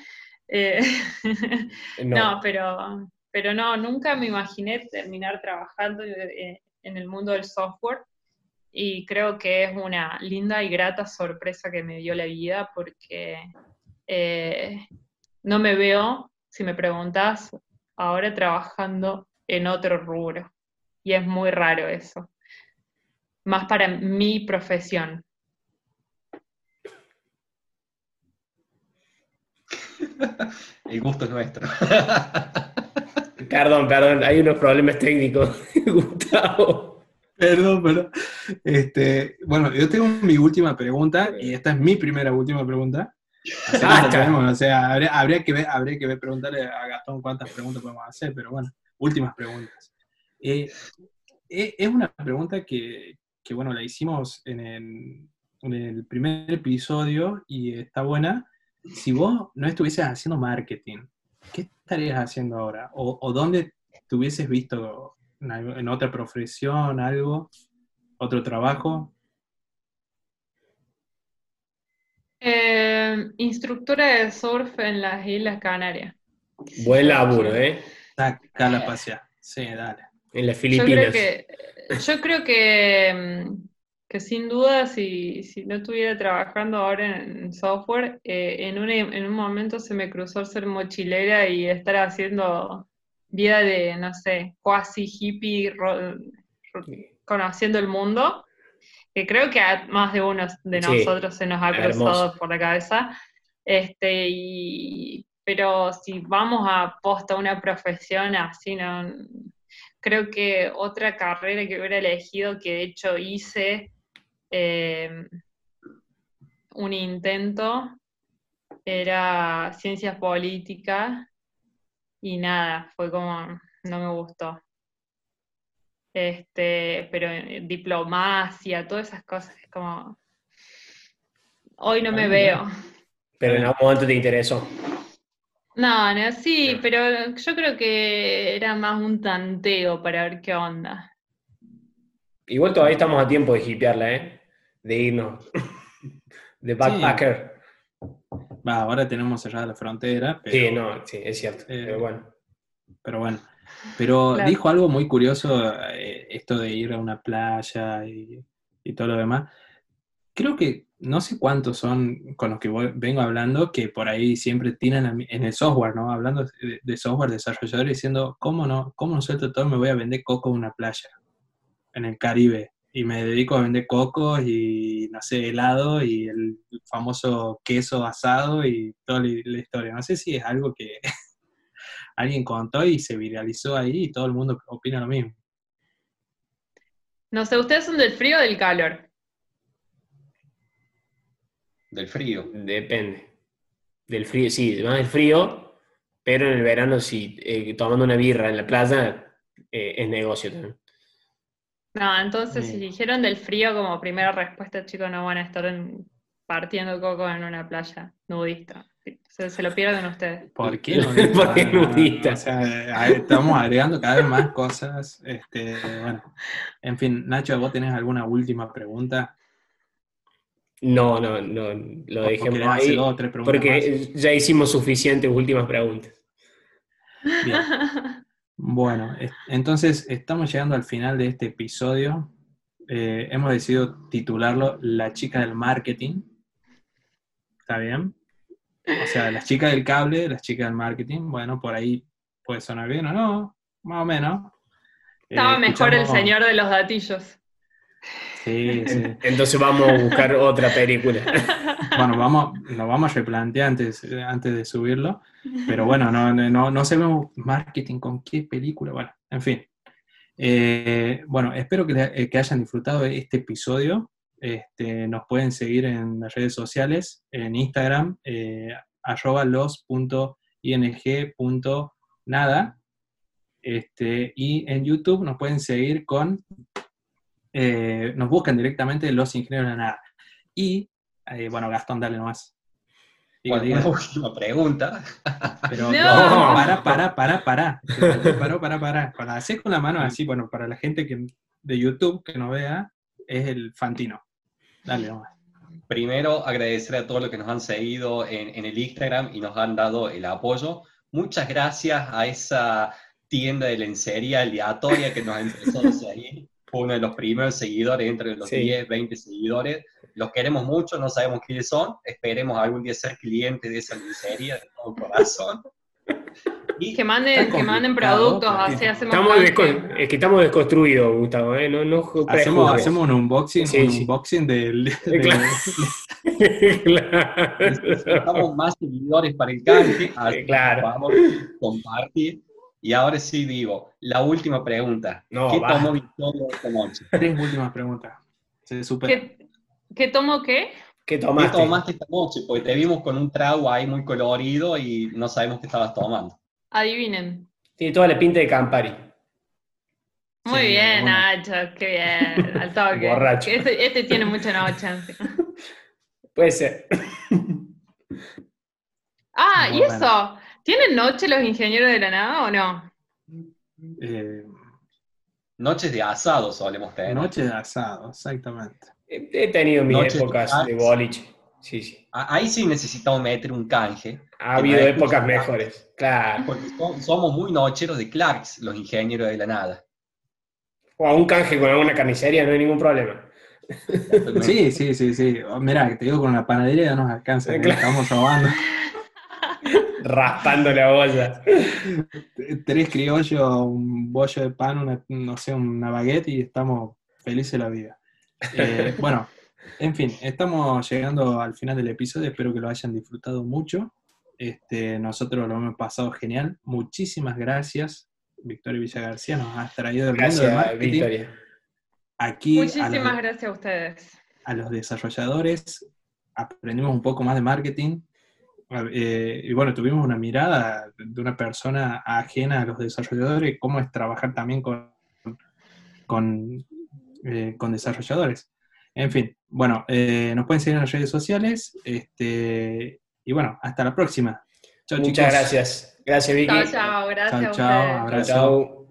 Eh, [LAUGHS] no. pero, pero no, nunca me imaginé terminar trabajando en, el mundo del software y creo que es una linda y grata sorpresa que me dio la vida porque eh, no me veo, si me preguntas, ahora trabajando en otro rubro y es muy raro eso. Más para mi profesión. [LAUGHS] El gusto es nuestro. Perdón, perdón, hay unos problemas técnicos, [LAUGHS] Gustavo. Perdón, perdón. Este, bueno, yo tengo mi última pregunta y esta es mi primera última pregunta. o sea, habría, que ver, habría que ver, preguntarle a Gastón cuántas preguntas podemos hacer, pero bueno, últimas preguntas. Eh, eh, es una pregunta que, bueno, la hicimos en el, primer episodio y está buena. Si vos no estuvieses haciendo marketing, ¿qué estarías haciendo ahora? ¿O, dónde te hubieses visto en, otra profesión, algo, otro trabajo? Eh, instructora de surf en las Islas Canarias. Buen laburo, ¿eh? Saca la pasear. Sí, dale. En las Filipinas. Yo creo que, mm, que, sin duda, si, no estuviera trabajando ahora en software, eh, en, un, en un momento se me cruzó ser mochilera y estar haciendo vida de, no sé, cuasi hippie, conociendo el mundo, que creo que a más de uno de nosotros se nos ha cruzado por la cabeza. Este, y, pero si vamos a posta una profesión así, no, creo que otra carrera que hubiera elegido, que de hecho hice eh, un intento, era ciencias políticas y nada, fue como, no me gustó. Este, pero diplomacia, todas esas cosas, es como, hoy no me veo. Pero en algún momento te interesó. No, no, sí, pero yo creo que era más un tanteo para ver qué onda. Igual todavía estamos a tiempo de hipearla, ¿eh? De irnos. [LAUGHS] de backpacker. Va, ahora tenemos cerrada la frontera. sí, no, sí, es cierto. Eh, pero bueno. Pero bueno. Pero dijo algo muy curioso, eh, esto de ir a una playa y, y todo lo demás. Creo que no sé cuántos son con los que vengo hablando que por ahí siempre tienen en el software, ¿no? Hablando de, software desarrollador diciendo, ¿cómo no, cómo no suelto todo? Me voy a vender coco en una playa, en el Caribe. Y me dedico a vender cocos y, no sé, helado y el famoso queso asado y toda la, historia. No sé si es algo que [LAUGHS] alguien contó y se viralizó ahí y todo el mundo opina lo mismo. No sé, ¿ustedes son del frío o del calor? Del frío. Depende. Del frío, sí, más del frío, pero en el verano sí, eh, tomando una birra en la playa eh, es negocio también. No, entonces Sí. si dijeron del frío como primera respuesta, chicos, no van a estar en- partiendo coco en una playa nudista. Se, se lo pierden ustedes. ¿Por qué [LAUGHS] no? ¿Por qué nudista? O sea, estamos agregando cada vez más cosas. Este, bueno, en fin, Nacho, ¿vos tenés alguna última pregunta? No, no, no, lo ¿O dejemos ahí, dos o tres preguntas porque ya hicimos suficientes últimas preguntas. más? Bien. [LAUGHS] Bueno, es- entonces estamos llegando al final de este episodio. Eh, hemos decidido titularlo La chica del marketing. ¿Está bien? O sea, las chicas del cable, las chicas del marketing. Bueno, por ahí puede sonar bien o no, más o menos. Estaba Eh, mejor el señor de los gatillos. Sí, sí. Entonces vamos a buscar [LAUGHS] otra película. Bueno, vamos, lo vamos a replantear antes, eh, antes de subirlo, pero bueno, no, no, no sabemos marketing con qué película, bueno, en fin. Eh, bueno, espero que, le- eh, que hayan disfrutado de este episodio. Este, nos pueden seguir en las redes sociales, en Instagram, eh, arroba los.ing.nada, este, y en YouTube nos pueden seguir con, eh, nos buscan directamente Los Ingenieros de la Nada. Y, eh, bueno, Gastón, dale nomás. Bueno, una última pregunta. [LAUGHS] Pero No. no, para, para, para, para. Para, para, para. Para hacer con la mano así, bueno, para la gente que de YouTube que nos vea, es el Fantino. Dale nomás. Primero, agradecer a todos los que nos han seguido en, en el Instagram y nos han dado el apoyo. Muchas gracias a esa tienda de lencería aleatoria que nos empezó a seguir. Uno de los primeros seguidores, entre los Sí. 10, 20 seguidores. Los queremos mucho, no sabemos quiénes son. Esperemos algún día ser clientes de esa lencería de todo corazón. Y Que manden, que manden productos, así hacemos Estamos descon- es que estamos desconstruidos, Gustavo, ¿eh? No, no Hacemos, hacemos un unboxing, Sí, un sí. unboxing del, Eh, [LAUGHS] del- claro. [LAUGHS] Claro. necesitamos más seguidores para el canje. así que, Claro. por favor, compartir. Y ahora sí digo, la última pregunta. No, ¿Qué tomó Victoria esta noche? [LAUGHS] Tres últimas preguntas. Se supera. ¿Qué, qué tomo qué? ¿Qué ¿Qué tomaste? tomaste esta noche? Porque te vimos con un trago ahí muy colorido y no sabemos qué estabas tomando. Adivinen. Tiene toda la pinta de Campari. Muy Sí, bien, bueno. Nacho, qué bien, al toque. [LAUGHS] Borracho. Este, este tiene mucha noche. [LAUGHS] Puede ser. Ah, Muy ¿y bueno. eso? ¿Tienen noche los ingenieros de la nada o no? Eh, Noches de asado solemos tener. noche de asado, exactamente. He he tenido mis Noches épocas de de boliche. Sí, sí. Ahí sí necesitamos meter un canje, Ha habido no épocas mejores. Claro. porque so- somos muy nocheros de Clarks, los ingenieros de la nada. O a un canje con alguna carnicería, no hay ningún problema. Sí, sí, sí, sí. Mirá, te digo, con la panadería ya nos alcanza, ¿eh? claro. estamos robando. [LAUGHS] Raspando la olla. Tres criollos, un bollo de pan, una, no sé, una baguette y estamos felices la vida. Eh, [LAUGHS] bueno, en fin, estamos llegando al final del episodio, espero que lo hayan disfrutado mucho. Este, nosotros lo hemos pasado genial. Muchísimas gracias, Victoria Villa García, nos has traído mundo del Gracias, marketing Victoria. aquí a Muchísimas los, gracias a ustedes. a los desarrolladores, aprendimos un poco más de marketing. Eh, y bueno, tuvimos una mirada de una persona ajena a los desarrolladores, cómo es trabajar también con, con, eh, con desarrolladores. En fin, bueno, eh, nos pueden seguir en las redes sociales. Este, y bueno, hasta la próxima. Chao, Muchas chicos. gracias. Gracias, Vicky. Chao, chao, gracias Chao, abrazo. Chao.